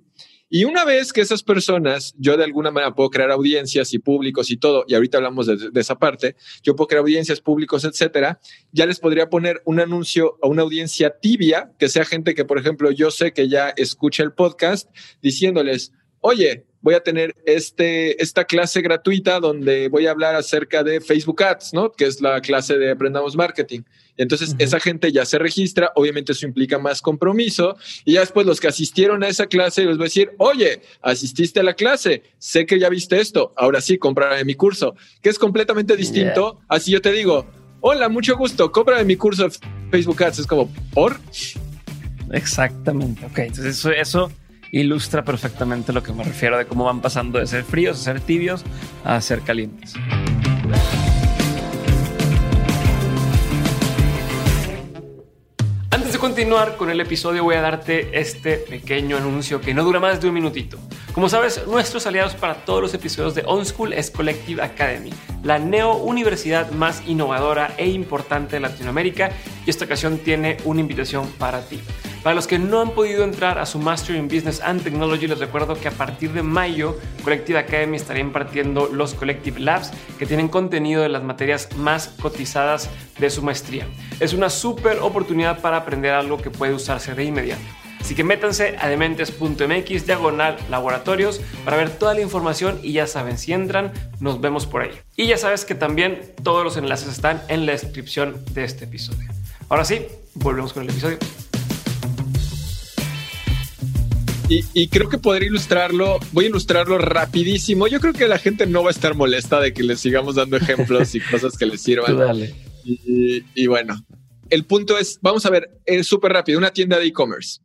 Y una vez que esas personas, yo de alguna manera puedo crear audiencias y públicos y todo, y ahorita hablamos de, esa parte, yo puedo crear audiencias públicos, etcétera, ya les podría poner un anuncio a una audiencia tibia, que sea gente que, por ejemplo, yo sé que ya escucha el podcast, diciéndoles, oye, voy a tener este, esta clase gratuita donde voy a hablar acerca de Facebook Ads, ¿no? Que es la clase de Aprendamos Marketing. Entonces, esa gente ya se registra, obviamente eso implica más compromiso, y ya después los que asistieron a esa clase les voy a decir, oye, asististe a la clase, sé que ya viste esto, ahora sí, cómprame mi curso, que es completamente distinto. Así yo te digo, hola, mucho gusto, compra mi curso de Facebook Ads. Es como, ¿por? Exactamente. Ok, entonces eso, eso ilustra perfectamente lo que me refiero de cómo van pasando de ser fríos a ser tibios a ser calientes. Antes de continuar con el episodio voy a darte este pequeño anuncio que no dura más de un minutito. Como sabes, nuestros aliados para todos los episodios de On School es Collective Academy, la neo universidad más innovadora e importante de Latinoamérica y esta ocasión tiene una invitación para ti. Para los que no han podido entrar a su Master in Business and Technology, les recuerdo que a partir de mayo, Collective Academy estaría impartiendo los Collective Labs, que tienen contenido de las materias más cotizadas de su maestría. Es una súper oportunidad para aprender algo que puede usarse de inmediato. Así que métanse a dementes.mx diagonal laboratorios para ver toda la información y ya saben, si entran, nos vemos por ahí. Y ya sabes que también todos los enlaces están en la descripción de este episodio. Ahora sí, volvemos con el episodio. Y, creo que podría ilustrarlo, voy a ilustrarlo rapidísimo. Yo creo que la gente no va a estar molesta de que les sigamos dando ejemplos y cosas que les sirvan. Dale. Y, bueno, el punto es, vamos a ver, es súper rápido, una tienda de e-commerce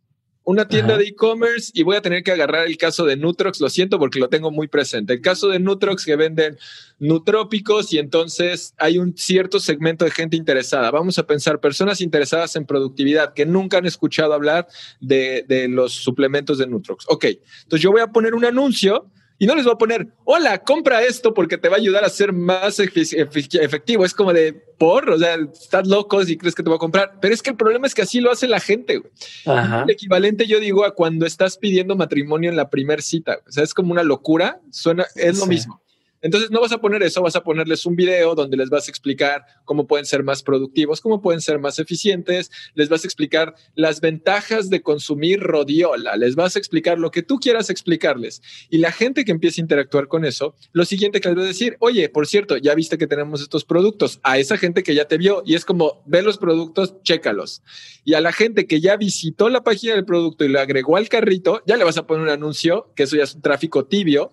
una tienda de e-commerce y voy a tener que agarrar el caso de Nutrox, lo siento porque lo tengo muy presente. El caso de Nutrox que venden nutrópicos y entonces hay un cierto segmento de gente interesada. Vamos a pensar personas interesadas en productividad que nunca han escuchado hablar de, de los suplementos de Nutrox. Ok, entonces yo voy a poner un anuncio y no les voy a poner, hola, compra esto porque te va a ayudar a ser más efectivo. Es como de, por, o sea, estás loco si crees que te va a comprar. Pero es que el problema es que así lo hace la gente. El equivalente, yo digo, a cuando estás pidiendo matrimonio en la primera cita. O sea, es como una locura. Suena, es lo mismo. Entonces no vas a poner eso, vas a ponerles un video donde les vas a explicar cómo pueden ser más productivos, cómo pueden ser más eficientes, les vas a explicar las ventajas de consumir rodiola, les vas a explicar lo que tú quieras explicarles. Y la gente que empiece a interactuar con eso, lo siguiente que les va a decir, oye, por cierto, ya viste que tenemos estos productos, a esa gente que ya te vio y es como, ve los productos, chécalos. Y a la gente que ya visitó la página del producto y lo agregó al carrito, ya le vas a poner un anuncio, que eso ya es un tráfico tibio,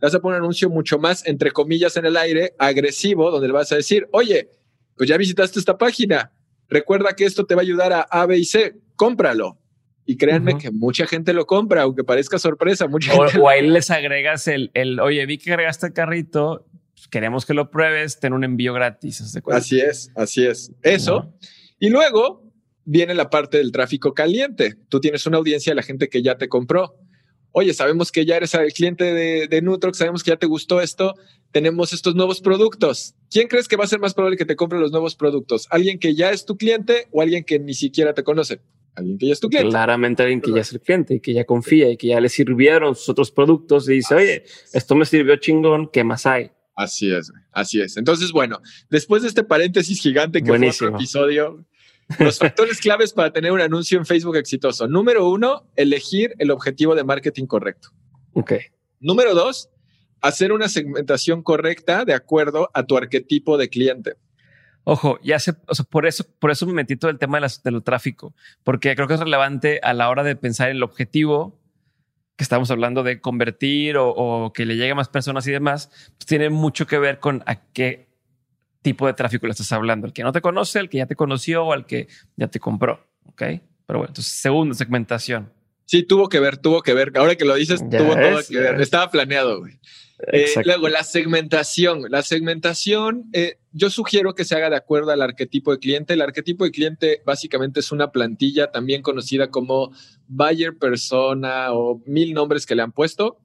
vas a poner un anuncio mucho más, entre comillas, en el aire, agresivo, donde le vas a decir, oye, pues ya visitaste esta página, recuerda que esto te va a ayudar a A, B y C, cómpralo. Y créanme que mucha gente lo compra, aunque parezca sorpresa. Mucha o, gente o ahí les agregas el, el, oye, vi que agregaste el carrito, pues queremos que lo pruebes, ten un envío gratis. Así es, así es. Eso. Y luego viene la parte del tráfico caliente. Tú tienes una audiencia de la gente que ya te compró oye, sabemos que ya eres el cliente de, de Nutrox, sabemos que ya te gustó esto, tenemos estos nuevos productos. ¿Quién crees que va a ser más probable que te compre los nuevos productos? ¿Alguien que ya es tu cliente o alguien que ni siquiera te conoce? Alguien que ya es tu cliente. Claramente alguien que ya es el cliente y que ya confía y que ya le sirvieron sus otros productos y dice, oye, esto me sirvió chingón, ¿qué más hay? Así es, así es. Entonces, bueno, después de este paréntesis gigante que fue otro episodio, los factores claves para tener un anuncio en Facebook exitoso. Número uno, elegir el objetivo de marketing correcto. Ok. Número dos, hacer una segmentación correcta de acuerdo a tu arquetipo de cliente. Ojo, ya sé, o sea, por eso, por eso me metí todo el tema de del tráfico, porque creo que es relevante a la hora de pensar en el objetivo que estamos hablando de convertir o, o que le llegue a más personas y demás, pues tiene mucho que ver con a qué tipo de tráfico le estás hablando, el que no te conoce, el que ya te conoció o el que ya te compró. Ok. Pero bueno, entonces, segundo, segmentación. Sí, tuvo que ver, tuvo que ver. Ahora que lo dices, tuvo todo que ver. Estaba planeado. Güey. Eh, luego, la segmentación. La segmentación, eh, yo sugiero que se haga de acuerdo al arquetipo de cliente. El arquetipo de cliente básicamente es una plantilla también conocida como buyer persona o mil nombres que le han puesto.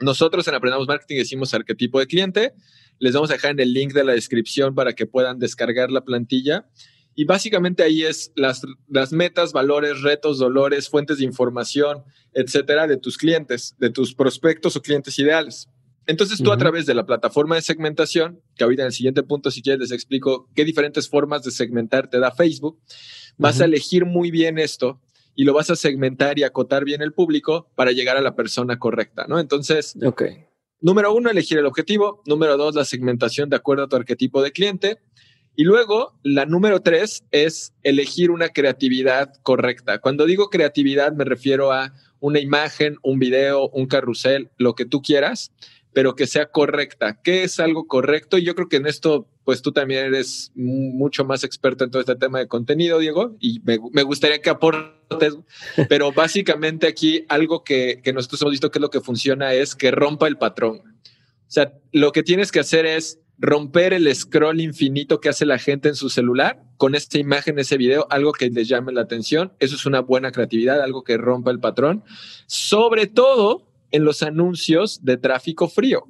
Nosotros en Aprendamos Marketing decimos arquetipo de cliente. Les vamos a dejar en el link de la descripción para que puedan descargar la plantilla. Y básicamente ahí es las, las metas, valores, retos, dolores, fuentes de información, etcétera, de tus clientes, de tus prospectos o clientes ideales. Entonces tú a través de la plataforma de segmentación, que ahorita en el siguiente punto, si quieres, les explico qué diferentes formas de segmentar te da Facebook, vas a elegir muy bien esto y lo vas a segmentar y acotar bien el público para llegar a la persona correcta, ¿no? Entonces, okay. Número uno, elegir el objetivo. Número dos, la segmentación de acuerdo a tu arquetipo de cliente. Y luego, la número tres es elegir una creatividad correcta. Cuando digo creatividad, me refiero a una imagen, un video, un carrusel, lo que tú quieras, pero que sea correcta. ¿Qué es algo correcto? Y yo creo que en esto pues tú también eres mucho más experto en todo este tema de contenido, Diego, y me, gustaría que aportes, pero básicamente aquí algo que, que nosotros hemos visto que es lo que funciona es que rompa el patrón. O sea, lo que tienes que hacer es romper el scroll infinito que hace la gente en su celular con esta imagen, ese video, algo que les llame la atención. Eso es una buena creatividad, algo que rompa el patrón. Sobre todo en los anuncios de tráfico frío.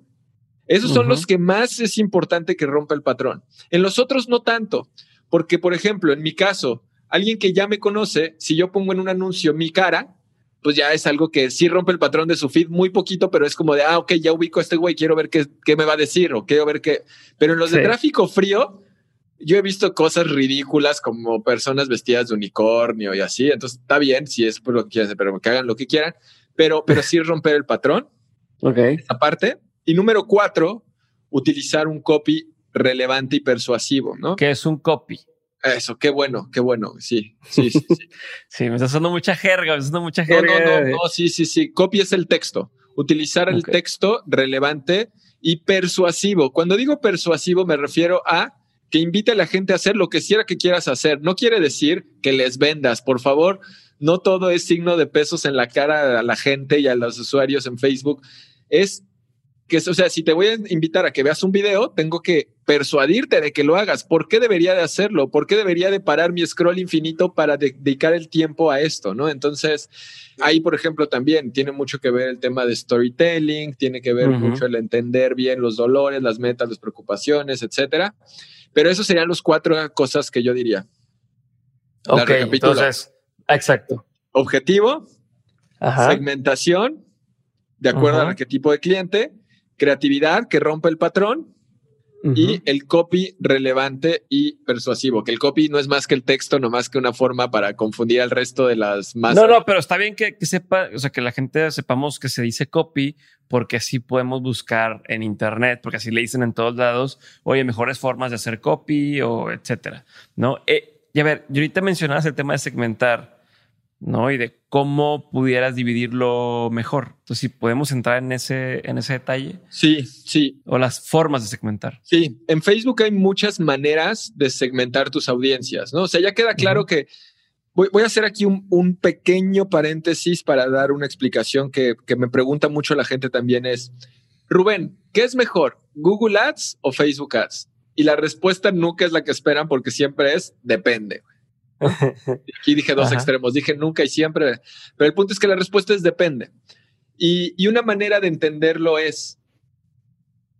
Esos son los que más es importante que rompa el patrón. En los otros no tanto, porque por ejemplo, en mi caso, alguien que ya me conoce, si yo pongo en un anuncio mi cara, pues ya es algo que sí rompe el patrón de su feed muy poquito, pero es como de, ah, ok, ya ubico a este güey, quiero ver qué, qué me va a decir o quiero ver qué. Pero en los de tráfico frío, yo he visto cosas ridículas como personas vestidas de unicornio y así. Entonces está bien si es por lo que quieran, pero que hagan lo que quieran, pero, pero sí romper el patrón. Ok. Aparte. Y número cuatro, utilizar un copy relevante y persuasivo, ¿no? ¿Qué es un copy? Eso, qué bueno, qué bueno. Sí, sí, sí. Sí, me está haciendo mucha jerga, me está haciendo mucha jerga. No, no, no, sí, sí, sí. Copy es el texto. Utilizar el texto relevante y persuasivo. Cuando digo persuasivo, me refiero a que invite a la gente a hacer lo que quiera que quieras hacer. No quiere decir que les vendas, por favor. No todo es signo de pesos en la cara a la gente y a los usuarios en Facebook. Es que, o sea, si te voy a invitar a que veas un video, tengo que persuadirte de que lo hagas. ¿Por qué debería de hacerlo? ¿Por qué debería de parar mi scroll infinito para dedicar el tiempo a esto? ¿no? Entonces, ahí, por ejemplo, también tiene mucho que ver el tema de storytelling, tiene que ver mucho el entender bien los dolores, las metas, las preocupaciones, etcétera. Pero esos serían los cuatro cosas que yo diría. Ok, entonces, exacto. Objetivo, segmentación, de acuerdo a qué tipo de cliente, creatividad que rompe el patrón y el copy relevante y persuasivo, que el copy no es más que el texto, no más que una forma para confundir al resto de las más. No, no, pero está bien que, sepa, o sea, que la gente sepamos que se dice copy, porque así podemos buscar en internet, porque así le dicen en todos lados, oye, mejores formas de hacer copy o etcétera, ¿no? Eh, y a ver, yo ahorita mencionabas el tema de segmentar. ¿No? Y de cómo pudieras dividirlo mejor. Entonces, si podemos entrar en ese, en ese detalle. Sí, sí. O las formas de segmentar. Sí, en Facebook hay muchas maneras de segmentar tus audiencias, ¿no? O sea, ya queda claro que voy, a hacer aquí un, pequeño paréntesis para dar una explicación que, que me pregunta mucho la gente también es, Rubén, ¿qué es mejor, Google Ads o Facebook Ads? Y la respuesta nunca es la que esperan porque siempre es depende. Aquí dije dos extremos, dije nunca y siempre, pero el punto es que la respuesta es depende. Y, una manera de entenderlo es,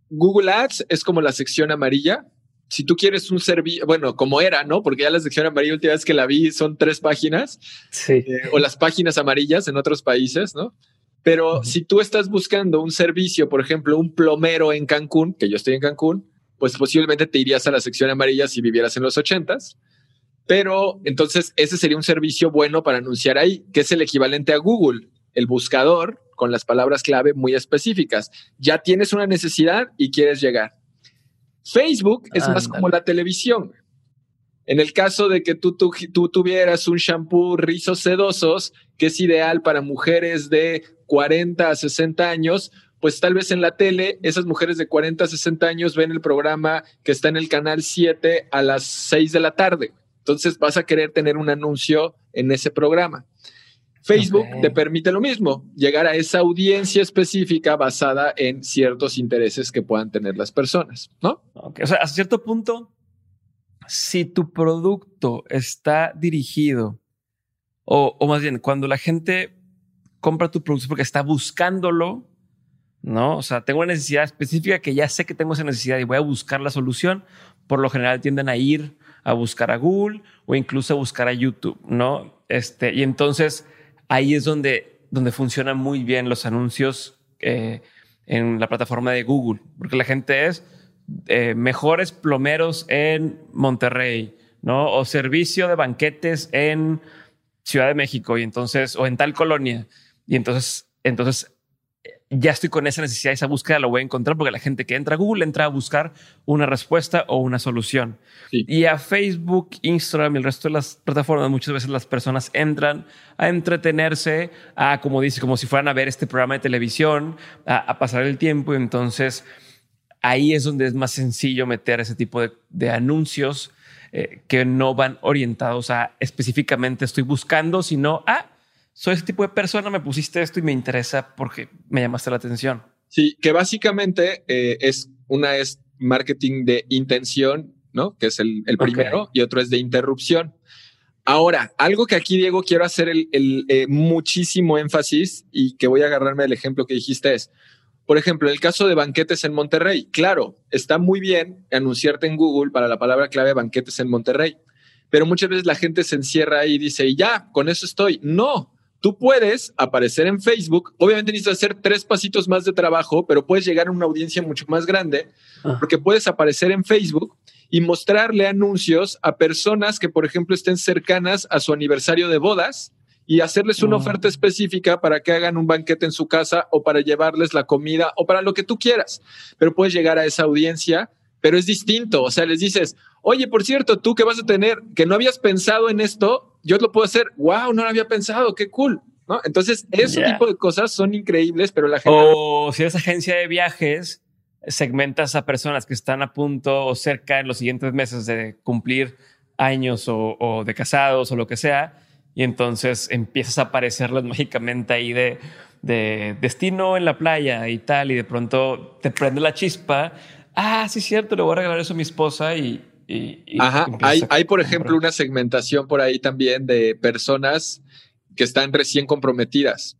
Google Ads es como la sección amarilla. Si tú quieres un servicio, bueno, como era, ¿no? Porque ya la sección amarilla, última vez que la vi, son tres páginas. Sí. Eh, o las páginas amarillas en otros países, ¿no? Pero si tú estás buscando un servicio, por ejemplo, un plomero en Cancún, que yo estoy en Cancún, pues posiblemente te irías a la sección amarilla si vivieras en los ochentas. Pero entonces ese sería un servicio bueno para anunciar ahí, que es el equivalente a Google, el buscador con las palabras clave muy específicas. Ya tienes una necesidad y quieres llegar. Facebook es más como la televisión. En el caso de que tú, tú, tú, tuvieras un shampoo rizos sedosos, que es ideal para mujeres de 40 a 60 años, pues tal vez en la tele esas mujeres de 40 a 60 años ven el programa que está en el canal 7 a las 6 de la tarde. Entonces vas a querer tener un anuncio en ese programa. Facebook te permite lo mismo, llegar a esa audiencia específica basada en ciertos intereses que puedan tener las personas, ¿no? O sea, a cierto punto, si tu producto está dirigido, o, o más bien, cuando la gente compra tu producto porque está buscándolo, ¿no? O sea, tengo una necesidad específica que ya sé que tengo esa necesidad y voy a buscar la solución, por lo general tienden a ir a buscar a Google o incluso a buscar a YouTube, ¿no? Este, y entonces ahí es donde, donde funcionan muy bien los anuncios eh, en la plataforma de Google, porque la gente es eh, mejores plomeros en Monterrey, ¿no? O servicio de banquetes en Ciudad de México y entonces, o en tal colonia. Y entonces, entonces ya estoy con esa necesidad, esa búsqueda lo voy a encontrar porque la gente que entra a Google entra a buscar una respuesta o una solución. Y a Facebook, Instagram y el resto de las plataformas, muchas veces las personas entran a entretenerse, a, como dice, como si fueran a ver este programa de televisión, a, pasar el tiempo. Y entonces ahí es donde es más sencillo meter ese tipo de, anuncios eh, que no van orientados a específicamente estoy buscando, sino a soy ese tipo de persona, me pusiste esto y me interesa porque me llamaste la atención. Sí, que básicamente eh, es una es marketing de intención, ¿no? Que es el, primero, y otro es de interrupción. Ahora, algo que aquí, Diego, quiero hacer el, eh, muchísimo énfasis y que voy a agarrarme del ejemplo que dijiste es, por ejemplo, el caso de banquetes en Monterrey. Claro, está muy bien anunciarte en Google para la palabra clave banquetes en Monterrey, pero muchas veces la gente se encierra ahí y dice, y ya, con eso estoy. No, Tú puedes aparecer en Facebook, obviamente necesitas hacer tres pasitos más de trabajo, pero puedes llegar a una audiencia mucho más grande, ah. porque puedes aparecer en Facebook y mostrarle anuncios a personas que, por ejemplo, estén cercanas a su aniversario de bodas y hacerles una ah. oferta específica para que hagan un banquete en su casa o para llevarles la comida o para lo que tú quieras. Pero puedes llegar a esa audiencia, pero es distinto. O sea, les dices, oye, por cierto, tú que vas a tener, que no habías pensado en esto, yo lo puedo hacer, wow, no lo había pensado, qué cool. ¿no? Entonces, ese tipo de cosas son increíbles, pero la gente... O si eres agencia de viajes, segmentas a personas que están a punto o cerca en los siguientes meses de cumplir años o, de casados o lo que sea, y entonces empiezas a aparecerles mágicamente ahí de, de destino en la playa y tal, y de pronto te prende la chispa. Ah, sí, cierto, le voy a regalar eso a mi esposa y, Ajá, hay, hay por ejemplo una segmentación por ahí también de personas que están recién comprometidas.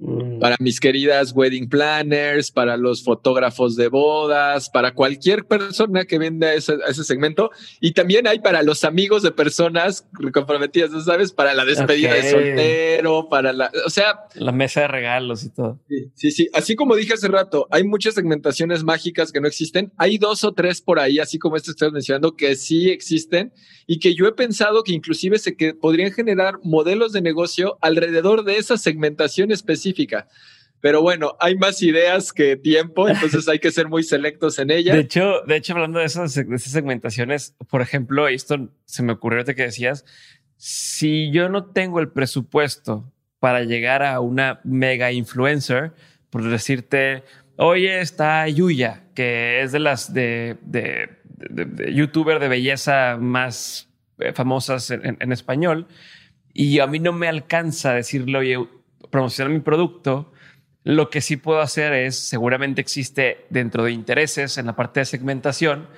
Mm. Para mis queridas wedding planners, para los fotógrafos de bodas, para cualquier persona que venda ese, ese segmento. Y también hay para los amigos de personas comprometidas, ¿sabes? Para la despedida de soltero, para la, o sea. La mesa de regalos y todo. Sí, sí, sí. Así como dije hace rato, hay muchas segmentaciones mágicas que no existen. Hay dos o tres por ahí, así como este que estás mencionando, que sí existen y que yo he pensado que inclusive se que podrían generar modelos de negocio alrededor de esa segmentación específica. Pero bueno, hay más ideas que tiempo, entonces hay que ser muy selectos en ella. De hecho, de hecho, hablando de esas, de esas segmentaciones, por ejemplo, esto se me ocurrió de que decías, si yo no tengo el presupuesto para llegar a una mega influencer, por decirte, oye, está Yuya, que es de las de, de, de, youtuber de belleza más eh, famosas en, en, español, y a mí no me alcanza decirle, oye, promocionar mi producto lo que sí puedo hacer es, seguramente existe dentro de intereses en la parte de segmentación,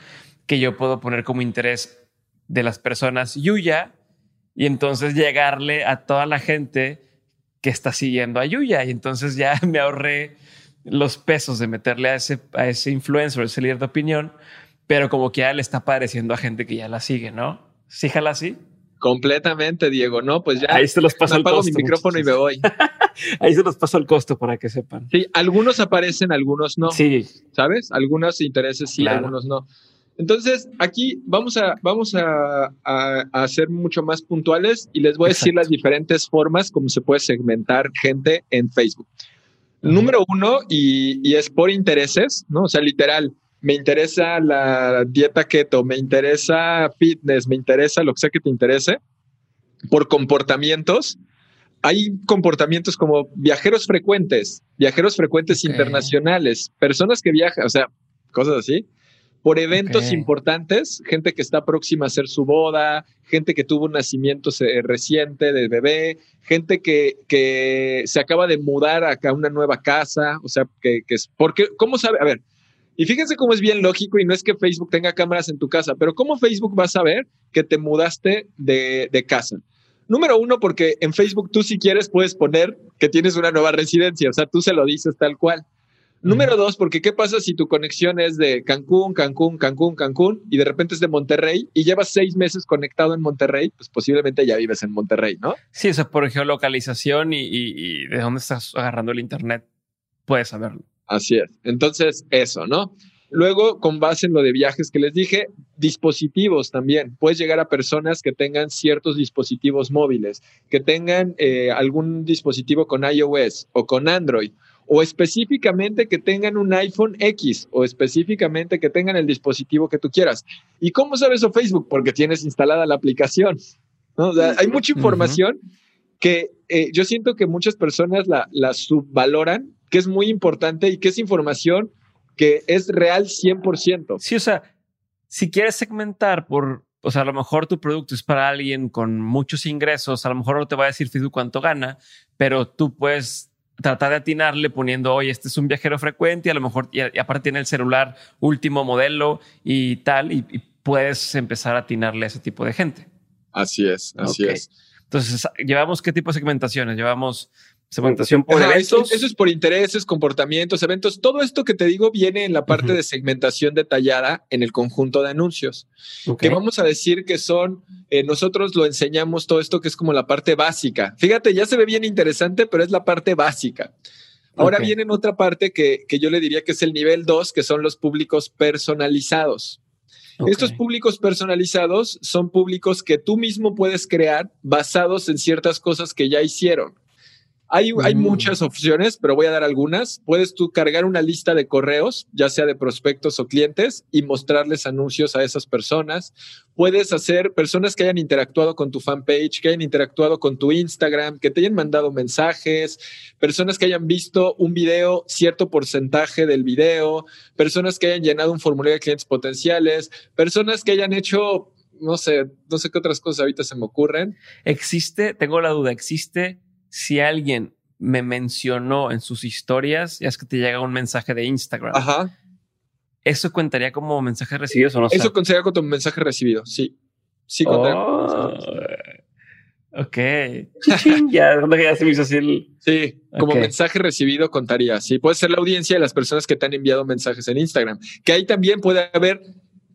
que yo puedo poner como interés de las personas Yuya y entonces llegarle a toda la gente que está siguiendo a Yuya. Y entonces ya me ahorré los pesos de meterle a ese, a ese influencer, ese líder de opinión, pero como que ya le está pareciendo a gente que ya la sigue, ¿no? ¿Sí, así? Completamente, Diego. No, pues ya. Ahí se los pasa el apago mi micrófono y me voy. Ahí se los paso el costo para que sepan. Sí, algunos aparecen, algunos no. Sí. ¿Sabes? Algunos intereses sí, algunos no. Entonces, aquí vamos a, vamos a, a, ser mucho más puntuales y les voy a decir las diferentes formas como se puede segmentar gente en Facebook. Número uno, y, y es por intereses, ¿no? O sea, literal, me interesa la dieta keto, me interesa fitness, me interesa lo que sea que te interese, por comportamientos. Hay comportamientos como viajeros frecuentes, viajeros frecuentes internacionales, personas que viajan, o sea, cosas así, por eventos importantes, gente que está próxima a hacer su boda, gente que tuvo un nacimiento reciente de bebé, gente que, que se acaba de mudar a una nueva casa, o sea, que, que es, porque, ¿cómo sabe? A ver, y fíjense cómo es bien lógico y no es que Facebook tenga cámaras en tu casa, pero ¿cómo Facebook va a saber que te mudaste de, de casa? Número uno, porque en Facebook tú si quieres puedes poner que tienes una nueva residencia, o sea, tú se lo dices tal cual. Número dos, porque ¿qué pasa si tu conexión es de Cancún, Cancún, Cancún, Cancún y de repente es de Monterrey y llevas seis meses conectado en Monterrey? Pues posiblemente ya vives en Monterrey, ¿no? Sí, eso por geolocalización y, y, y de dónde estás agarrando el Internet, puedes saberlo. Así es. Entonces, eso, ¿no? Luego, con base en lo de viajes que les dije, dispositivos también. Puedes llegar a personas que tengan ciertos dispositivos móviles, que tengan eh, algún dispositivo con iOS o con Android, o específicamente que tengan un iPhone X, o específicamente que tengan el dispositivo que tú quieras. ¿Y cómo sabes eso Facebook? Porque tienes instalada la aplicación. hay mucha información que eh, yo siento que muchas personas la, la subvaloran que es muy importante y que es información que es real 100%. Sí, o sea, si quieres segmentar por, o sea, a lo mejor tu producto es para alguien con muchos ingresos, a lo mejor no te va a decir Facebook cuánto gana, pero tú puedes tratar de atinarle poniendo, oye, este es un viajero frecuente y a lo mejor, y, aparte tiene el celular último modelo y tal, y, puedes empezar a atinarle a ese tipo de gente. Así es, así es. Entonces, ¿llevamos qué tipo de segmentaciones? Llevamos Segmentación por eventos. Eso, es por intereses, comportamientos, eventos. Todo esto que te digo viene en la parte de segmentación detallada en el conjunto de anuncios. Que vamos a decir que son, eh, nosotros lo enseñamos todo esto que es como la parte básica. Fíjate, ya se ve bien interesante, pero es la parte básica. Ahora viene en otra parte que, que yo le diría que es el nivel 2, que son los públicos personalizados. Estos públicos personalizados son públicos que tú mismo puedes crear basados en ciertas cosas que ya hicieron. Hay, mm. muchas opciones, pero voy a dar algunas. Puedes tú cargar una lista de correos, ya sea de prospectos o clientes, y mostrarles anuncios a esas personas. Puedes hacer personas que hayan interactuado con tu fanpage, que hayan interactuado con tu Instagram, que te hayan mandado mensajes, personas que hayan visto un video, cierto porcentaje del video, personas que hayan llenado un formulario de clientes potenciales, personas que hayan hecho, no sé, no sé qué otras cosas ahorita se me ocurren. Existe, tengo la duda, existe si alguien me mencionó en sus historias, ya es que te llega un mensaje de Instagram. Ajá. ¿Eso contaría como mensajes recibidos o no? Eso contaría como mensaje recibido, sí. Sí, contaría oh, Ok. ya, ya se me hizo así Sí, como mensaje recibido contaría. Sí, puede ser la audiencia de las personas que te han enviado mensajes en Instagram. Que ahí también puede haber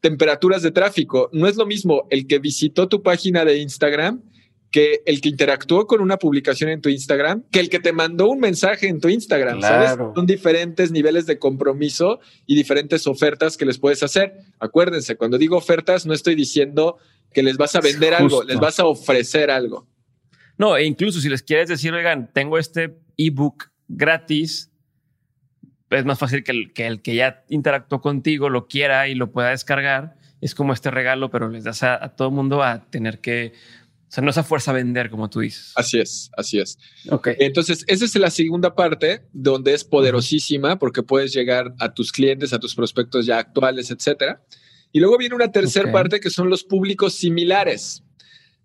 temperaturas de tráfico. No es lo mismo el que visitó tu página de Instagram que el que interactuó con una publicación en tu Instagram que el que te mandó un mensaje en tu Instagram. ¿Sabes? Son diferentes niveles de compromiso y diferentes ofertas que les puedes hacer. Acuérdense, cuando digo ofertas, no estoy diciendo que les vas a vender algo, les vas a ofrecer algo. No, e incluso si les quieres decir, oigan, tengo este ebook gratis, es más fácil que el, que el que ya interactuó contigo lo quiera y lo pueda descargar. Es como este regalo, pero les das a, a todo el mundo a tener que o sea, no esa fuerza a vender, como tú dices. Así es, así es. Ok. Entonces, esa es la segunda parte donde es poderosísima porque puedes llegar a tus clientes, a tus prospectos ya actuales, etcétera. Y luego viene una tercera parte que son los públicos similares.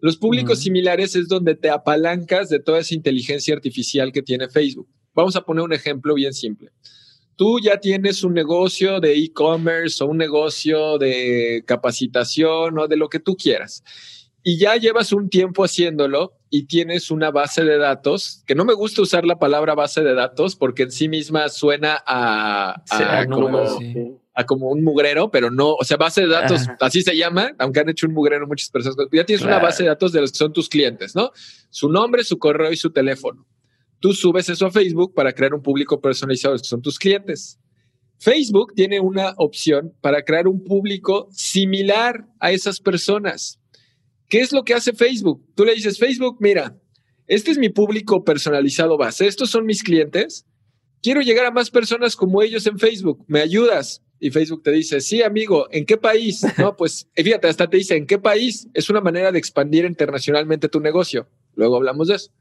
Los públicos similares es donde te apalancas de toda esa inteligencia artificial que tiene Facebook. Vamos a poner un ejemplo bien simple. Tú ya tienes un negocio de e-commerce o un negocio de capacitación o de lo que tú quieras y ya llevas un tiempo haciéndolo y tienes una base de datos, que no me gusta usar la palabra base de datos porque en sí misma suena a, como, un mugrero, pero no, o sea, base de datos, así se llama, aunque han hecho un mugrero muchas personas. Ya tienes una base de datos de los que son tus clientes, ¿no? Su nombre, su correo y su teléfono. Tú subes eso a Facebook para crear un público personalizado, que son tus clientes. Facebook tiene una opción para crear un público similar a esas personas. ¿Qué es lo que hace Facebook? Tú le dices, Facebook, mira, este es mi público personalizado base, estos son mis clientes, quiero llegar a más personas como ellos en Facebook, ¿me ayudas? Y Facebook te dice, sí, amigo, ¿en qué país? No, pues fíjate, hasta te dice, ¿en qué país? Es una manera de expandir internacionalmente tu negocio. Luego hablamos de eso.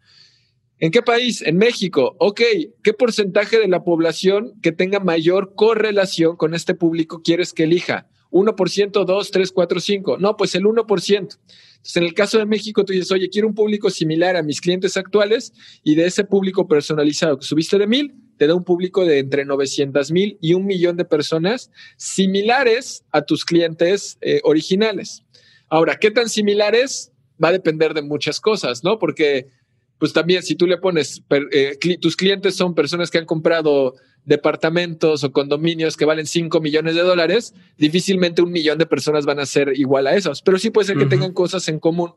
¿En qué país? En México. Ok, ¿qué porcentaje de la población que tenga mayor correlación con este público quieres que elija? 1%, 2, 3, 4, 5. No, pues el 1%. Entonces, en el caso de México, tú dices, oye, quiero un público similar a mis clientes actuales y de ese público personalizado que subiste de mil, te da un público de entre 900 mil y un millón de personas similares a tus clientes eh, originales. Ahora, ¿qué tan similares? Va a depender de muchas cosas, ¿no? Porque, pues también, si tú le pones, eh, tus clientes son personas que han comprado departamentos o condominios que valen 5 millones de dólares, difícilmente un millón de personas van a ser igual a esos, pero sí puede ser que tengan cosas en común.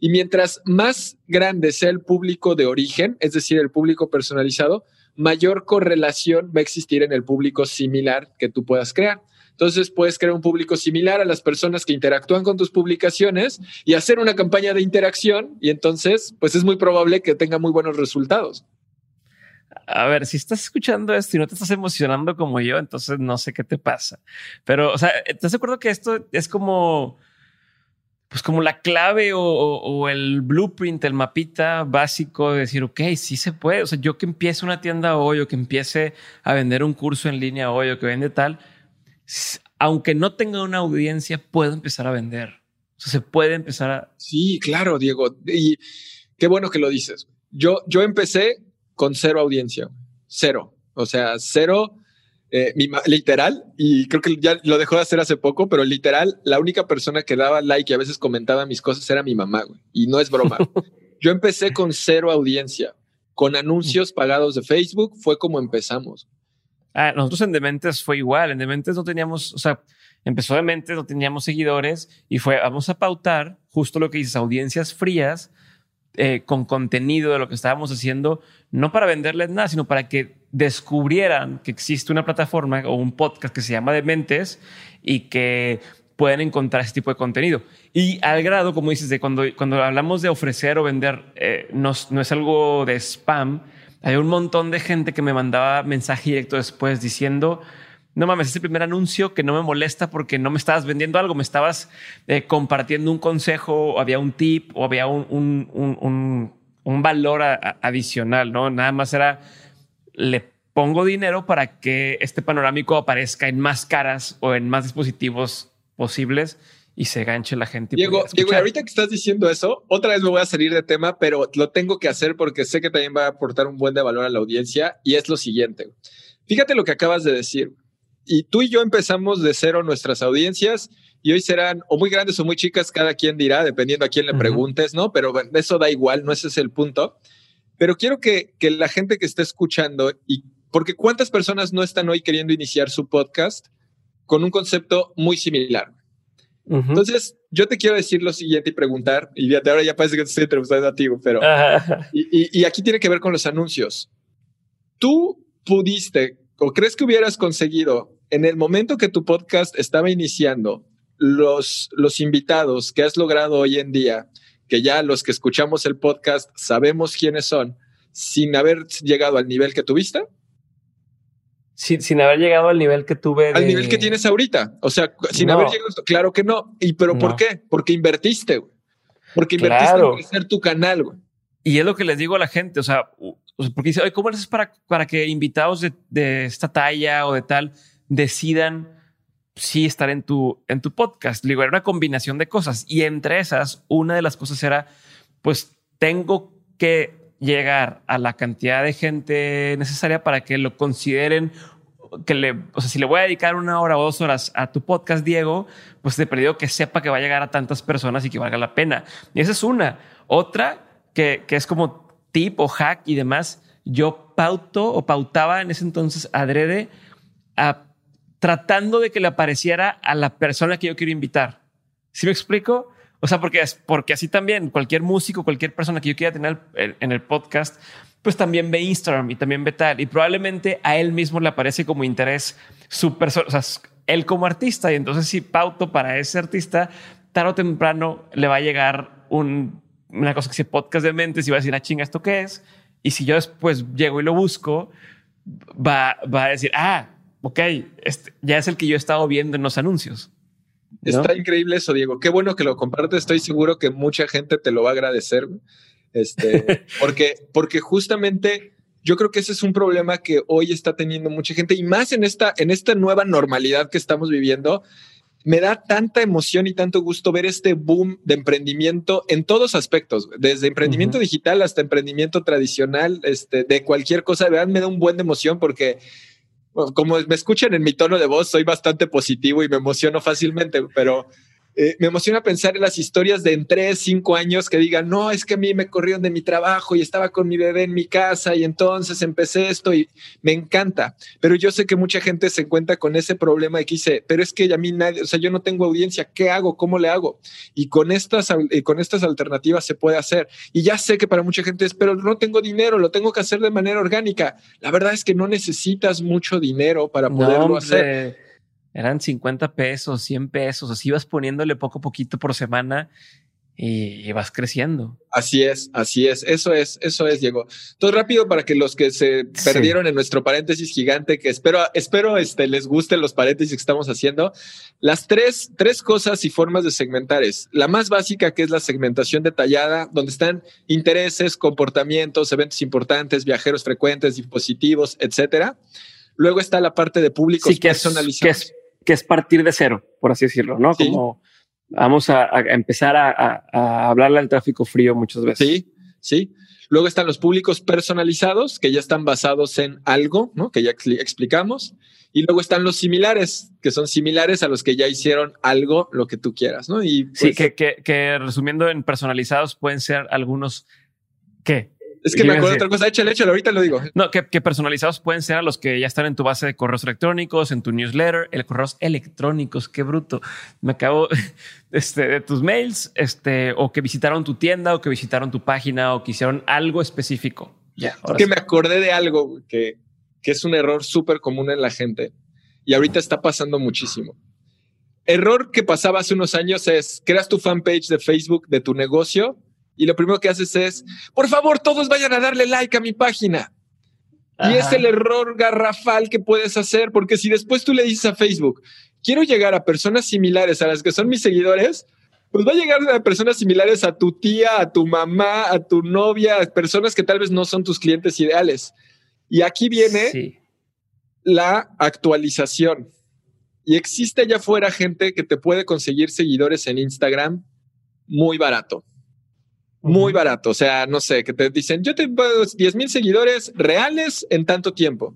Y mientras más grande sea el público de origen, es decir, el público personalizado, mayor correlación va a existir en el público similar que tú puedas crear. Entonces puedes crear un público similar a las personas que interactúan con tus publicaciones y hacer una campaña de interacción y entonces pues es muy probable que tenga muy buenos resultados a ver, si estás escuchando esto y no te estás emocionando como yo, entonces no sé qué te pasa. Pero, o sea, ¿estás de acuerdo que esto es como, pues como la clave o, el blueprint, el mapita básico de decir, ok, sí se puede. O sea, yo que empiece una tienda hoy o que empiece a vender un curso en línea hoy o que vende tal, aunque no tenga una audiencia, puedo empezar a vender. O sea, se puede empezar a... Sí, claro, Diego. Y qué bueno que lo dices. Yo, yo empecé con cero audiencia, cero. O sea, cero eh, literal, y creo que ya lo dejó de hacer hace poco, pero literal, la única persona que daba like y a veces comentaba mis cosas era mi mamá, güey. Y no es broma. Yo empecé con cero audiencia, con anuncios pagados de Facebook, fue como empezamos. Ah, nosotros en Dementes fue igual. En Dementes no teníamos, o sea, empezó Dementes, no teníamos seguidores y fue, vamos a pautar justo lo que dices, audiencias frías eh, con contenido de lo que estábamos haciendo, no para venderles nada, sino para que descubrieran que existe una plataforma o un podcast que se llama Dementes y que pueden encontrar ese tipo de contenido. Y al grado, como dices, de cuando, cuando hablamos de ofrecer o vender, eh, no, no es algo de spam. Hay un montón de gente que me mandaba mensaje directo después diciendo, no mames, es el primer anuncio que no me molesta porque no me estabas vendiendo algo, me estabas eh, compartiendo un consejo, o había un tip o había un, un, un, valor adicional, ¿no? Nada más era, le pongo dinero para que este panorámico aparezca en más caras o en más dispositivos posibles y se ganche la gente. Diego, Diego, ahorita que estás diciendo eso, otra vez me voy a salir de tema, pero lo tengo que hacer porque sé que también va a aportar un buen de valor a la audiencia y es lo siguiente. Fíjate lo que acabas de decir y tú y yo empezamos de cero nuestras audiencias y hoy serán o muy grandes o muy chicas, cada quien dirá, dependiendo a quién le preguntes, ¿no? Pero eso da igual, no ese es el punto. Pero quiero que, que la gente que esté escuchando, y porque cuántas personas no están hoy queriendo iniciar su podcast con un concepto muy similar. Entonces, yo te quiero decir lo siguiente y preguntar, y fíjate, ahora ya parece que te estoy entrevistando a ti, pero... y, y aquí tiene que ver con los anuncios. Tú pudiste o crees que hubieras conseguido en el momento que tu podcast estaba iniciando, los, los invitados que has logrado hoy en día, que ya los que escuchamos el podcast sabemos quiénes son, sin haber llegado al nivel que tuviste? Sin, sin haber llegado al nivel que tuve. Al nivel que tienes ahorita. O sea, sin haber llegado. Claro que no. ¿Y pero por qué? Porque invertiste, Porque invertiste en crecer tu canal, güey. Y es lo que les digo a la gente. O sea, porque dice, ¿cómo haces para, para que invitados de, de, esta talla o de tal decidan sí estar en tu, en tu podcast? Digo, era una combinación de cosas y entre esas, una de las cosas era, pues tengo que llegar a la cantidad de gente necesaria para que lo consideren que le, o sea, si le voy a dedicar una hora o dos horas a tu podcast, Diego, pues te perdido que sepa que va a llegar a tantas personas y que valga la pena. Y esa es una. Otra que, que es como tip o hack y demás, yo pauto o pautaba en ese entonces adrede tratando de que le apareciera a la persona que yo quiero invitar. ¿Sí me explico? O sea, porque, porque así también cualquier músico, cualquier persona que yo quiera tener en el podcast, pues también ve Instagram y también ve tal. Y probablemente a él mismo le aparece como interés su persona, o sea, él como artista. Y entonces si pauto para ese artista, tarde o temprano le va a llegar un una cosa que se podcast de mentes y va a decir, ah, chinga, ¿esto qué es? Y si yo después llego y lo busco, va, va a decir, ah, ok, este ya es el que yo he estado viendo en los anuncios. Está increíble eso, Diego. Qué bueno que lo compartes. Estoy seguro que mucha gente te lo va a agradecer. Este, porque, porque justamente yo creo que ese es un problema que hoy está teniendo mucha gente y más en esta, en esta nueva normalidad que estamos viviendo me da tanta emoción y tanto gusto ver este boom de emprendimiento en todos aspectos, desde emprendimiento digital hasta emprendimiento tradicional, este, de cualquier cosa. De verdad, me da un buen de emoción porque, como me escuchan en mi tono de voz, soy bastante positivo y me emociono fácilmente, pero eh, me emociona pensar en las historias de en tres, cinco años que digan, no, es que a mí me corrieron de mi trabajo y estaba con mi bebé en mi casa y entonces empecé esto y me encanta. Pero yo sé que mucha gente se encuentra con ese problema y que dice, pero es que a mí nadie, o sea, yo no tengo audiencia, ¿qué hago? ¿Cómo le hago? Y con estas, eh, con estas alternativas se puede hacer. Y ya sé que para mucha gente es, pero no tengo dinero, lo tengo que hacer de manera orgánica. La verdad es que no necesitas mucho dinero para poderlo hacer eran 50 pesos, 100 pesos, así ibas poniéndole poco a poquito por semana y, vas creciendo. Así es, así es, eso es, eso es, Diego. Todo rápido para que los que se perdieron en nuestro paréntesis gigante, que espero, espero este, les gusten los paréntesis que estamos haciendo. Las tres, tres cosas y formas de segmentar es la más básica, que es la segmentación detallada, donde están intereses, comportamientos, eventos importantes, viajeros frecuentes, dispositivos, etcétera. Luego está la parte de públicos sí, que personalizados. que, es, partir de cero, por así decirlo, ¿no? Como vamos a, empezar a, hablarle al tráfico frío muchas veces. Sí, sí. Luego están los públicos personalizados, que ya están basados en algo, ¿no? Que ya explicamos. Y luego están los similares, que son similares a los que ya hicieron algo, lo que tú quieras, ¿no? Y sí, pues que, que resumiendo en personalizados pueden ser algunos ¿qué? Es que me acuerdo de otra cosa. Échale, échale, ahorita lo digo. No, que, personalizados pueden ser a los que ya están en tu base de correos electrónicos, en tu newsletter, el correos electrónicos. Qué bruto. Me acabo este, de tus mails, este, o que visitaron tu tienda, o que visitaron tu página, o que hicieron algo específico. Ya. que me acordé de algo que, que es un error súper común en la gente y ahorita está pasando muchísimo. Error que pasaba hace unos años es creas tu fanpage de Facebook de tu negocio y lo primero que haces es, por favor, todos vayan a darle like a mi página. Y es el error garrafal que puedes hacer, porque si después tú le dices a Facebook, quiero llegar a personas similares a las que son mis seguidores, pues va a llegar a personas similares a tu tía, a tu mamá, a tu novia, a personas que tal vez no son tus clientes ideales. Y aquí viene la actualización. Y existe allá afuera gente que te puede conseguir seguidores en Instagram muy barato muy barato. O sea, no sé, que te dicen, yo te pago 10 mil seguidores reales en tanto tiempo,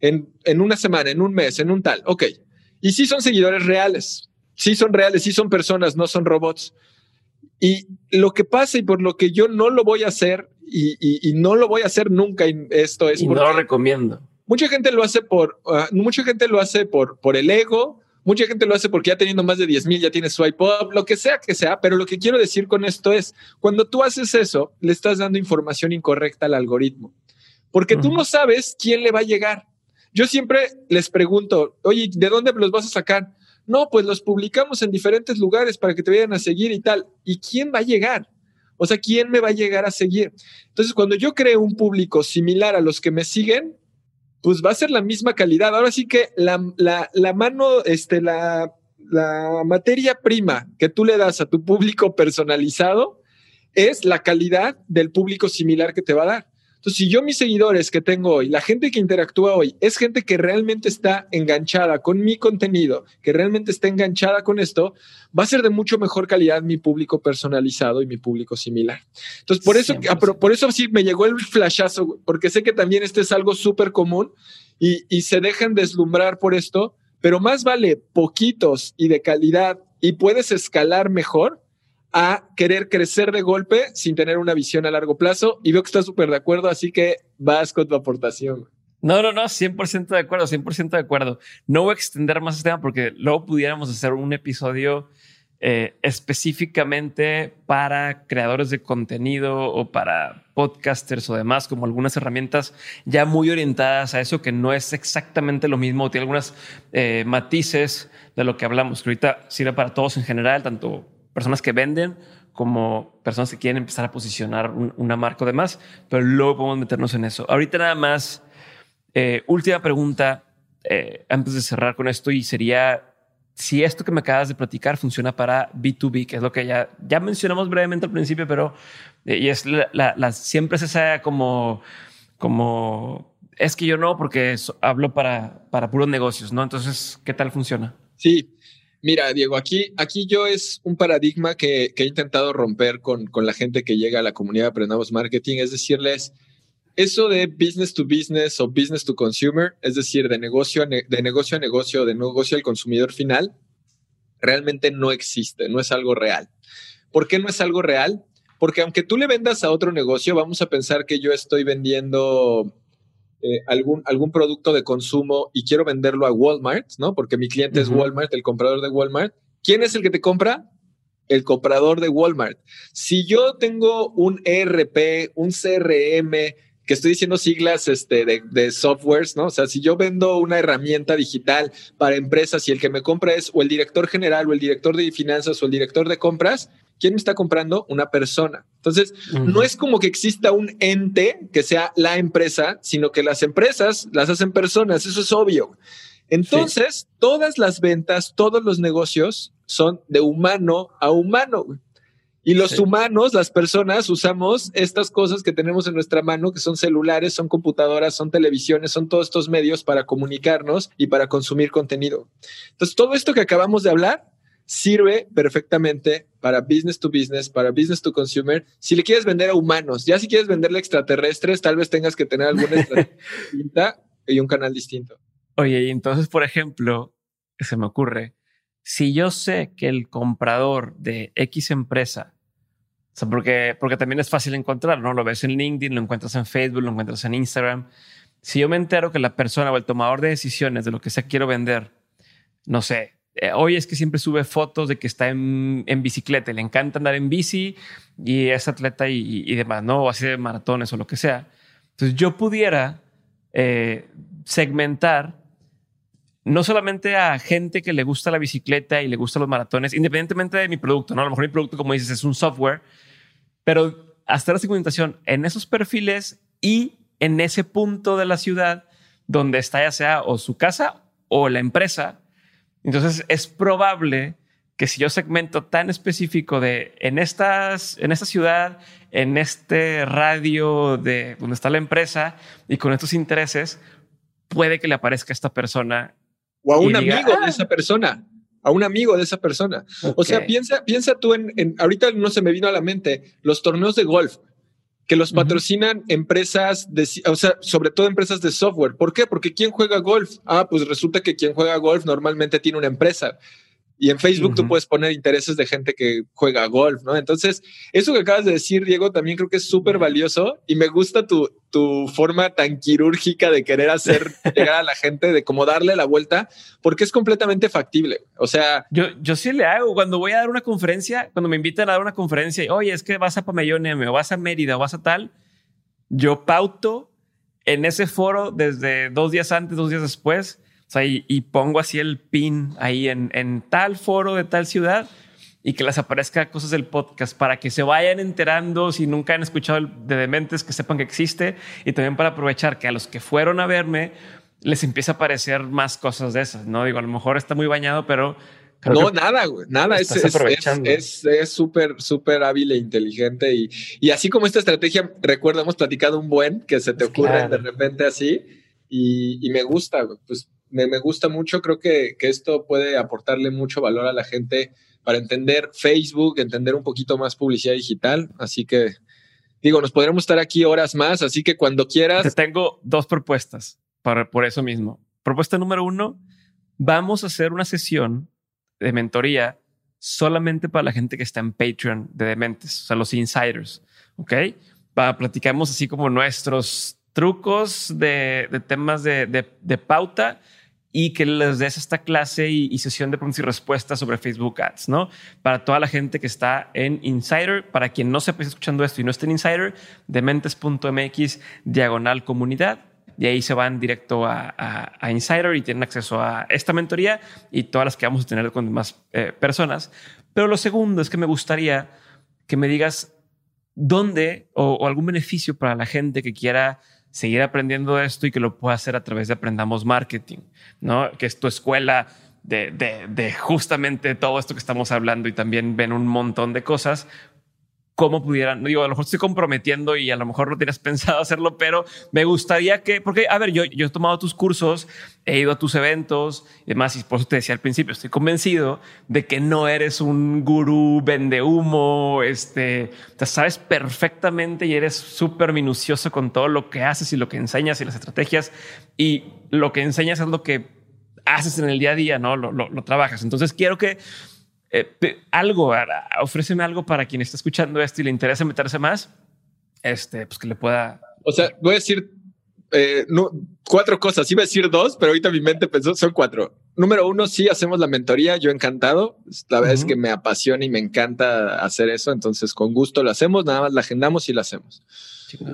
en, en, una semana, en un mes, en un tal. Ok. Y sí son seguidores reales, sí son reales, sí son personas, no son robots. Y lo que pasa y por lo que yo no lo voy a hacer y, y, no lo voy a hacer nunca, y esto es... Y no lo recomiendo. Mucha gente lo hace por, ah, mucha gente lo hace por, por el ego, Mucha gente lo hace porque ya teniendo más de 10 mil ya tienes swipe up, lo que sea que sea, pero lo que quiero decir con esto es, cuando tú haces eso, le estás dando información incorrecta al algoritmo, porque tú no sabes quién le va a llegar. Yo siempre les pregunto, oye, ¿de dónde los vas a sacar? No, pues los publicamos en diferentes lugares para que te vayan a seguir y tal. ¿Y quién va a llegar? O sea, ¿quién me va a llegar a seguir? Entonces, cuando yo creo un público similar a los que me siguen, pues va a ser la misma calidad. Ahora sí que la, la, la mano, este, la, la materia prima que tú le das a tu público personalizado es la calidad del público similar que te va a dar. Entonces, si yo mis seguidores que tengo hoy, la gente que interactúa hoy, es gente que realmente está enganchada con mi contenido, que realmente está enganchada con esto, va a ser de mucho mejor calidad mi público personalizado y mi público similar. Entonces, por eso, por eso sí me llegó el flashazo, porque sé que también este es algo súper común y se dejan deslumbrar por esto, pero más vale poquitos y de calidad y puedes escalar mejor a querer crecer de golpe sin tener una visión a largo plazo. Y veo que estás súper de acuerdo, así que vas con tu aportación. No, no, no, 100% de acuerdo, 100% de acuerdo. No voy a extender más este tema porque luego pudiéramos hacer un episodio eh, específicamente para creadores de contenido o para podcasters o demás, como algunas herramientas ya muy orientadas a eso, que no es exactamente lo mismo, tiene algunas eh, matices de lo que hablamos, que ahorita sirve para todos en general, tanto personas que venden como personas que quieren empezar a posicionar una marca o demás, pero luego podemos meternos en eso. Ahorita nada más, eh, última pregunta eh, antes de cerrar con esto y sería si esto que me acabas de platicar funciona para B2B, que es lo que ya, ya mencionamos brevemente al principio, pero eh, y es la, siempre es esa como, como es que yo no, porque hablo para, para puros negocios, ¿no? Entonces, ¿qué tal funciona? Sí, Mira, Diego, aquí, aquí yo es un paradigma que, he intentado romper con, con, la gente que llega a la comunidad de Aprendamos Marketing, es decirles, eso de business to business o business to consumer, es decir, de negocio a, de negocio a negocio, de negocio al consumidor final, realmente no existe, no es algo real. ¿Por qué no es algo real? Porque aunque tú le vendas a otro negocio, vamos a pensar que yo estoy vendiendo eh, algún, algún producto de consumo y quiero venderlo a Walmart, ¿no? Porque mi cliente es Walmart, el comprador de Walmart. ¿Quién es el que te compra? El comprador de Walmart. Si yo tengo un ERP, un CRM, que estoy diciendo siglas este, de, de, softwares, ¿no? O sea, si yo vendo una herramienta digital para empresas y el que me compra es o el director general o el director de finanzas o el director de compras, ¿Quién me está comprando? Una persona. Entonces, no es como que exista un ente que sea la empresa, sino que las empresas las hacen personas. Eso es obvio. Entonces, todas las ventas, todos los negocios son de humano a humano. Y los humanos, las personas, usamos estas cosas que tenemos en nuestra mano, que son celulares, son computadoras, son televisiones, son todos estos medios para comunicarnos y para consumir contenido. Entonces, todo esto que acabamos de hablar sirve perfectamente para business to business, para business to consumer. Si le quieres vender a humanos, ya si quieres venderle a extraterrestres, tal vez tengas que tener alguna estrategia y un canal distinto. Oye, y entonces, por ejemplo, se me ocurre, si yo sé que el comprador de X empresa, o sea, porque, porque también es fácil encontrar, ¿no? Lo ves en LinkedIn, lo encuentras en Facebook, lo encuentras en Instagram. Si yo me entero que la persona o el tomador de decisiones de lo que sea quiero vender, no sé, eh, hoy es que siempre sube fotos de que está en, bicicleta, le encanta andar en bici y es atleta y, demás, ¿no? O hace maratones o lo que sea. Entonces yo pudiera eh, segmentar no solamente a gente que le gusta la bicicleta y le gustan los maratones, independientemente de mi producto, ¿no? A lo mejor mi producto, como dices, es un software, pero hasta la segmentación en esos perfiles y en ese punto de la ciudad donde está ya sea o su casa o la empresa. Entonces es probable que si yo segmento tan específico de en estas, en esta ciudad, en este radio de donde está la empresa y con estos intereses, puede que le aparezca esta persona o a un amigo de ah". esa persona, a un amigo de esa persona. O sea, piensa, piensa tú en, ahorita no se me vino a la mente, los torneos de golf que los patrocinan empresas de, o sea, sobre todo empresas de software. ¿Por qué? Porque ¿quién juega golf? Ah, pues resulta que quien juega golf normalmente tiene una empresa. Y en Facebook tú puedes poner intereses de gente que juega golf, ¿no? Entonces, eso que acabas de decir, Diego, también creo que es súper valioso y me gusta tu, tu forma tan quirúrgica de querer hacer llegar a la gente, de cómo darle la vuelta, porque es completamente factible. O sea, yo, yo sí le hago cuando voy a dar una conferencia, cuando me invitan a dar una conferencia, y, oye, es que vas a Pamellón M o vas a Mérida o vas a tal, yo pauto en ese foro desde dos días antes, dos días después sea, y, pongo así el pin ahí en, en, tal foro de tal ciudad y que les aparezca cosas del podcast para que se vayan enterando si nunca han escuchado de Dementes, que sepan que existe y también para aprovechar que a los que fueron a verme les empieza a aparecer más cosas de esas. No digo, a lo mejor está muy bañado, pero no, nada, güey, nada. Es súper, es, súper hábil e inteligente. Y, y, así como esta estrategia, recuerda, hemos platicado un buen que se te pues ocurre de repente así. Y, y me gusta, pues me, gusta mucho, creo que, esto puede aportarle mucho valor a la gente para entender Facebook, entender un poquito más publicidad digital. Así que, digo, nos podremos estar aquí horas más, así que cuando quieras. Te tengo dos propuestas para, por eso mismo. Propuesta número uno, vamos a hacer una sesión de mentoría solamente para la gente que está en Patreon de Dementes, o sea, los insiders, ¿ok? Para platicamos así como nuestros trucos de, temas de, de pauta y que les des esta clase y, sesión de preguntas y respuestas sobre Facebook Ads, ¿no? Para toda la gente que está en Insider, para quien no se esté escuchando esto y no esté en Insider, dementes.mx diagonal comunidad. Y ahí se van directo a, Insider y tienen acceso a esta mentoría y todas las que vamos a tener con demás eh, personas. Pero lo segundo es que me gustaría que me digas dónde o algún beneficio para la gente que quiera seguir aprendiendo esto y que lo pueda hacer a través de Aprendamos Marketing, ¿no? Que es tu escuela de, de, justamente todo esto que estamos hablando y también ven un montón de cosas, cómo pudieran, digo, a lo mejor estoy comprometiendo y a lo mejor no tienes pensado hacerlo, pero me gustaría que, porque, a ver, yo, yo he tomado tus cursos, he ido a tus eventos y demás, y por eso te decía al principio, estoy convencido de que no eres un gurú vende humo, este, te sabes perfectamente y eres súper minucioso con todo lo que haces y lo que enseñas y las estrategias y lo que enseñas es lo que haces en el día a día, ¿no? Lo, trabajas. Entonces quiero que eh, algo, ofréceme algo para quien está escuchando esto y le interesa meterse más, este, pues que le pueda. O sea, voy a decir eh, no, cuatro cosas. Iba a decir dos, pero ahorita mi mente pensó son cuatro. número uno, sí hacemos la mentoría, yo encantado. La verdad es que me apasiona y me encanta hacer eso, entonces con gusto lo hacemos, nada más la agendamos y la hacemos.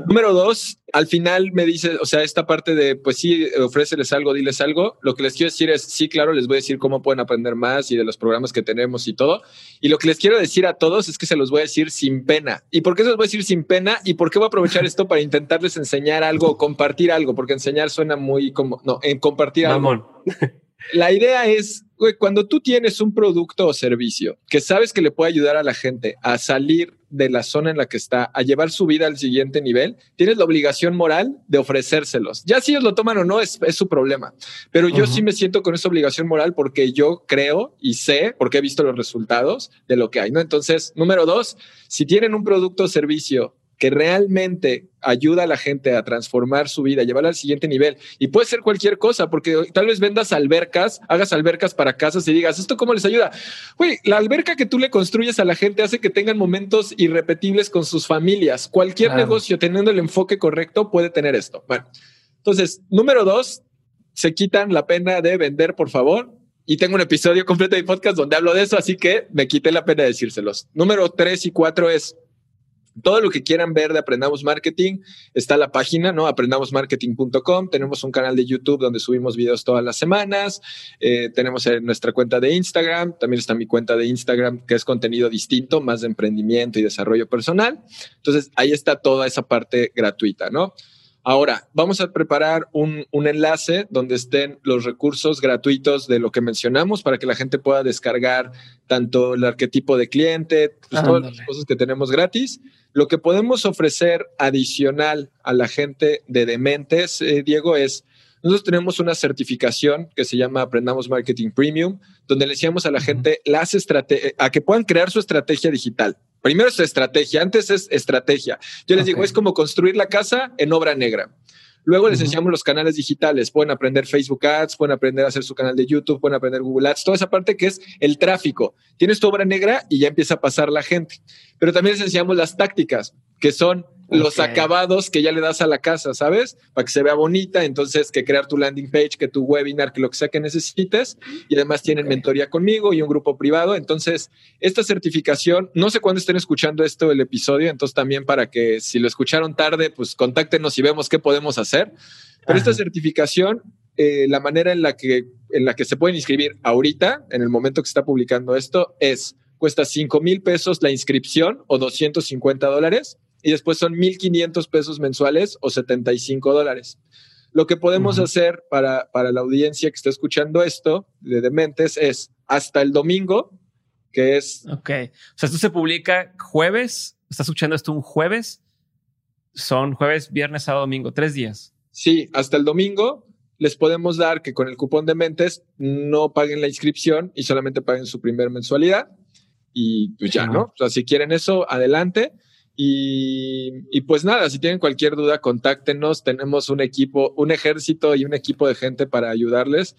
Número dos, al final me dice, o sea, esta parte de, pues sí, ofréceles algo, diles algo. Lo que les quiero decir es, sí, claro, les voy a decir cómo pueden aprender más y de los programas que tenemos y todo. Y lo que les quiero decir a todos es que se los voy a decir sin pena. ¿Y por qué se los voy a decir sin pena? ¿Y por qué voy a aprovechar esto para intentarles enseñar algo, compartir algo? Porque enseñar suena muy como, no, en compartir algo. La idea es, cuando tú tienes un producto o servicio que sabes que le puede ayudar a la gente a salir de la zona en la que está, a llevar su vida al siguiente nivel, tienes la obligación moral de ofrecérselos. Ya si ellos lo toman o no, es, su problema. Pero yo sí me siento con esa obligación moral porque yo creo y sé, porque he visto los resultados de lo que hay, ¿no? Entonces, número dos, si tienen un producto o servicio que realmente ayuda a la gente a transformar su vida, llevarla al siguiente nivel. Y puede ser cualquier cosa, porque tal vez vendas albercas, hagas albercas para casas y digas, ¿esto cómo les ayuda? Güey, la alberca que tú le construyes a la gente hace que tengan momentos irrepetibles con sus familias. Cualquier negocio teniendo el enfoque correcto puede tener esto. Bueno, entonces, número dos, se quitan la pena de vender, por favor. Y tengo un episodio completo de podcast donde hablo de eso, así que me quité la pena de decírselos. Número tres y cuatro es todo lo que quieran ver de Aprendamos Marketing está la página, ¿no? Aprendamosmarketing.com. Tenemos un canal de YouTube donde subimos videos todas las semanas. Eh, tenemos nuestra cuenta de Instagram. También está mi cuenta de Instagram, que es contenido distinto, más de emprendimiento y desarrollo personal. Entonces, ahí está toda esa parte gratuita, ¿no? Ahora, vamos a preparar un, enlace donde estén los recursos gratuitos de lo que mencionamos para que la gente pueda descargar tanto el arquetipo de cliente, pues, todas las cosas que tenemos gratis. Lo que podemos ofrecer adicional a la gente de Dementes, eh, Diego, es nosotros tenemos una certificación que se llama Aprendamos Marketing Premium, donde le decíamos a la gente las a que puedan crear su estrategia digital. Primero es estrategia, antes es estrategia. Yo les digo, es como construir la casa en obra negra. Luego les enseñamos los canales digitales. Pueden aprender Facebook Ads, pueden aprender a hacer su canal de YouTube, pueden aprender Google Ads, toda esa parte que es el tráfico. Tienes tu obra negra y ya empieza a pasar la gente. Pero también les enseñamos las tácticas, que son los acabados que ya le das a la casa, ¿sabes? Para que se vea bonita, entonces que crear tu landing page, que tu webinar, que lo que sea que necesites. Y además tienen mentoría conmigo y un grupo privado. Entonces, esta certificación, no sé cuándo estén escuchando esto el episodio, entonces también para que si lo escucharon tarde, pues contáctenos y vemos qué podemos hacer. Pero esta certificación, eh, la manera en la, que, en la que se pueden inscribir ahorita, en el momento que se está publicando esto, es cuesta 5 mil pesos la inscripción o 250 dólares y después son 1.500 pesos mensuales o 75 dólares. Lo que podemos hacer para, para la audiencia que está escuchando esto de Dementes es hasta el domingo, que es... Ok, o sea, esto se publica jueves, estás escuchando esto un jueves, son jueves, viernes, sábado, domingo, tres días. Sí, hasta el domingo les podemos dar que con el cupón de mentes no paguen la inscripción y solamente paguen su primer mensualidad. Y pues ya, ¿no? O sea, si quieren eso, adelante. Y, pues nada, si tienen cualquier duda, contáctenos. Tenemos un equipo, un ejército y un equipo de gente para ayudarles.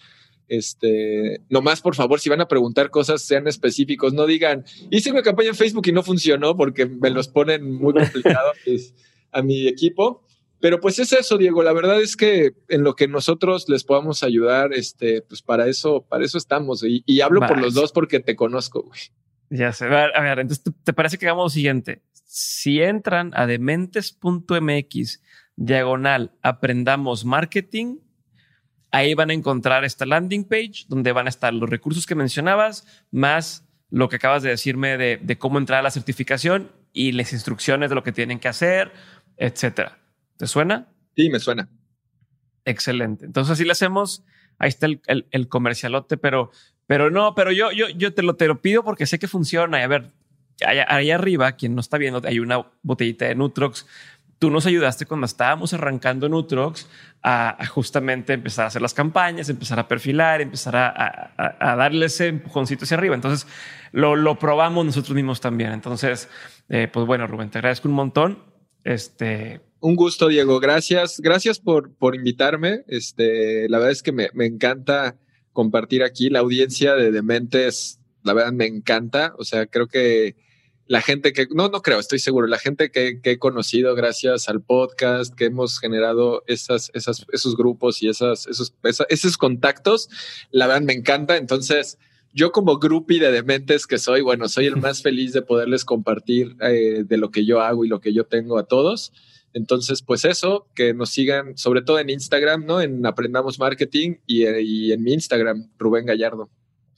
Este, nomás por favor, si van a preguntar cosas, sean específicos. No digan, hice una campaña en Facebook y no funcionó porque me los ponen muy complicados a mi equipo. Pero pues es eso, Diego. La verdad es que en lo que nosotros les podamos ayudar, este, pues para eso, para eso estamos. Y, hablo por los dos porque te conozco, güey. Ya sé. A ver, entonces, ¿te parece que hagamos lo siguiente? si entran a dementes.mx diagonal aprendamos marketing, ahí van a encontrar esta landing page donde van a estar los recursos que mencionabas, más lo que acabas de decirme de, cómo entrar a la certificación y las instrucciones de lo que tienen que hacer, etcétera. ¿Te suena? Sí, me suena. Excelente. Entonces así lo hacemos. Ahí está el, el, comercialote, pero, pero no, pero yo, yo, yo te lo, te lo pido porque sé que funciona. Y a ver, allá, arriba, quien no está viendo, hay una botellita de Nutrox. Tú nos ayudaste cuando estábamos arrancando Nutrox a, justamente empezar a hacer las campañas, empezar a perfilar, empezar a, a, darle ese empujoncito hacia arriba. Entonces lo, lo probamos nosotros mismos también. Entonces, eh, pues bueno, Rubén, te agradezco un montón. Este, un gusto, Diego. Gracias. Gracias por, por invitarme. Este, la verdad es que me, me encanta compartir aquí. La audiencia de Dementes, la verdad me encanta. O sea, creo que la gente que, no, no creo, estoy seguro, la gente que, he conocido gracias al podcast, que hemos generado esas, esas, esos grupos y esas, esos, esos contactos, la verdad me encanta. Entonces, yo como groupie de dementes que soy, bueno, soy el más feliz de poderles compartir eh, de lo que yo hago y lo que yo tengo a todos. Entonces, pues eso, que nos sigan, sobre todo en Instagram, ¿no? En Aprendamos Marketing y, y en mi Instagram, Rubén Gallardo.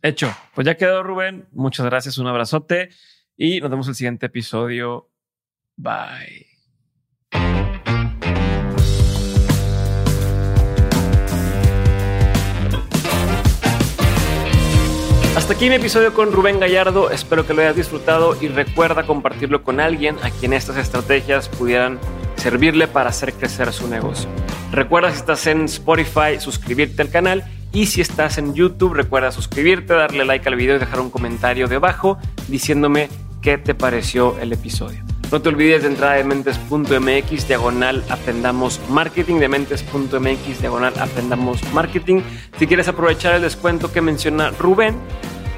Hecho, pues ya quedó Rubén. Muchas gracias, un abrazote. Y nos vemos en el siguiente episodio. Bye. Hasta aquí mi episodio con Rubén Gallardo. Espero que lo hayas disfrutado y recuerda compartirlo con alguien a quien estas estrategias pudieran servirle para hacer crecer su negocio. Recuerda si estás en Spotify suscribirte al canal y si estás en YouTube recuerda suscribirte, darle like al video y dejar un comentario debajo diciéndome qué te pareció el episodio. No te olvides de entrar a dementes.mx diagonal aprendamos marketing, dementes.mx diagonal aprendamos marketing. Si quieres aprovechar el descuento que menciona Rubén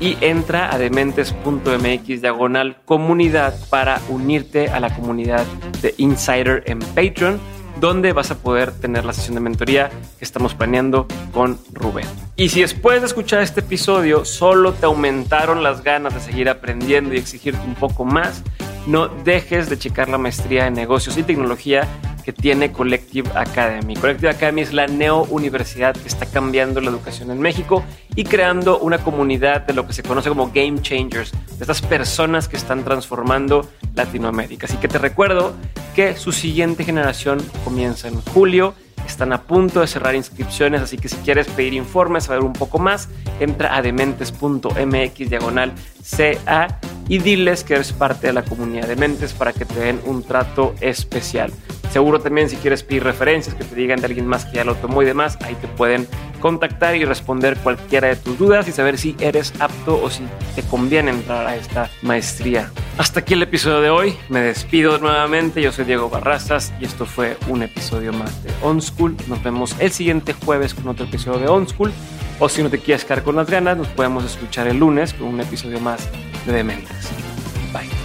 y entra a dementes.mx diagonal comunidad para unirte a la comunidad de Insider en Patreon donde vas a poder tener la sesión de mentoría que estamos planeando con Rubén. Y si después de escuchar este episodio solo te aumentaron las ganas de seguir aprendiendo y exigirte un poco más, no dejes de checar la maestría en negocios y tecnología que tiene Collective Academy. Collective Academy es la neo universidad que está cambiando la educación en México y creando una comunidad de lo que se conoce como game changers, de estas personas que están transformando Latinoamérica. Así que te recuerdo que su siguiente generación comienza en julio. Están a punto de cerrar inscripciones, así que si quieres pedir informes, saber un poco más, entra a dementes.mx diagonal CA y diles que eres parte de la comunidad de mentes para que te den un trato especial. Seguro también si quieres pedir referencias, que te digan de alguien más que ya lo tomó y demás, ahí te pueden contactar y responder cualquiera de tus dudas y saber si eres apto o si te conviene entrar a esta maestría. Hasta aquí el episodio de hoy. Me despido nuevamente. Yo soy Diego Barrazas y esto fue un episodio más de On School. Nos vemos el siguiente jueves con otro episodio de On School. O si no te quieres quedar con las ganas, nos podemos escuchar el lunes con un episodio más de Dementes. Bye.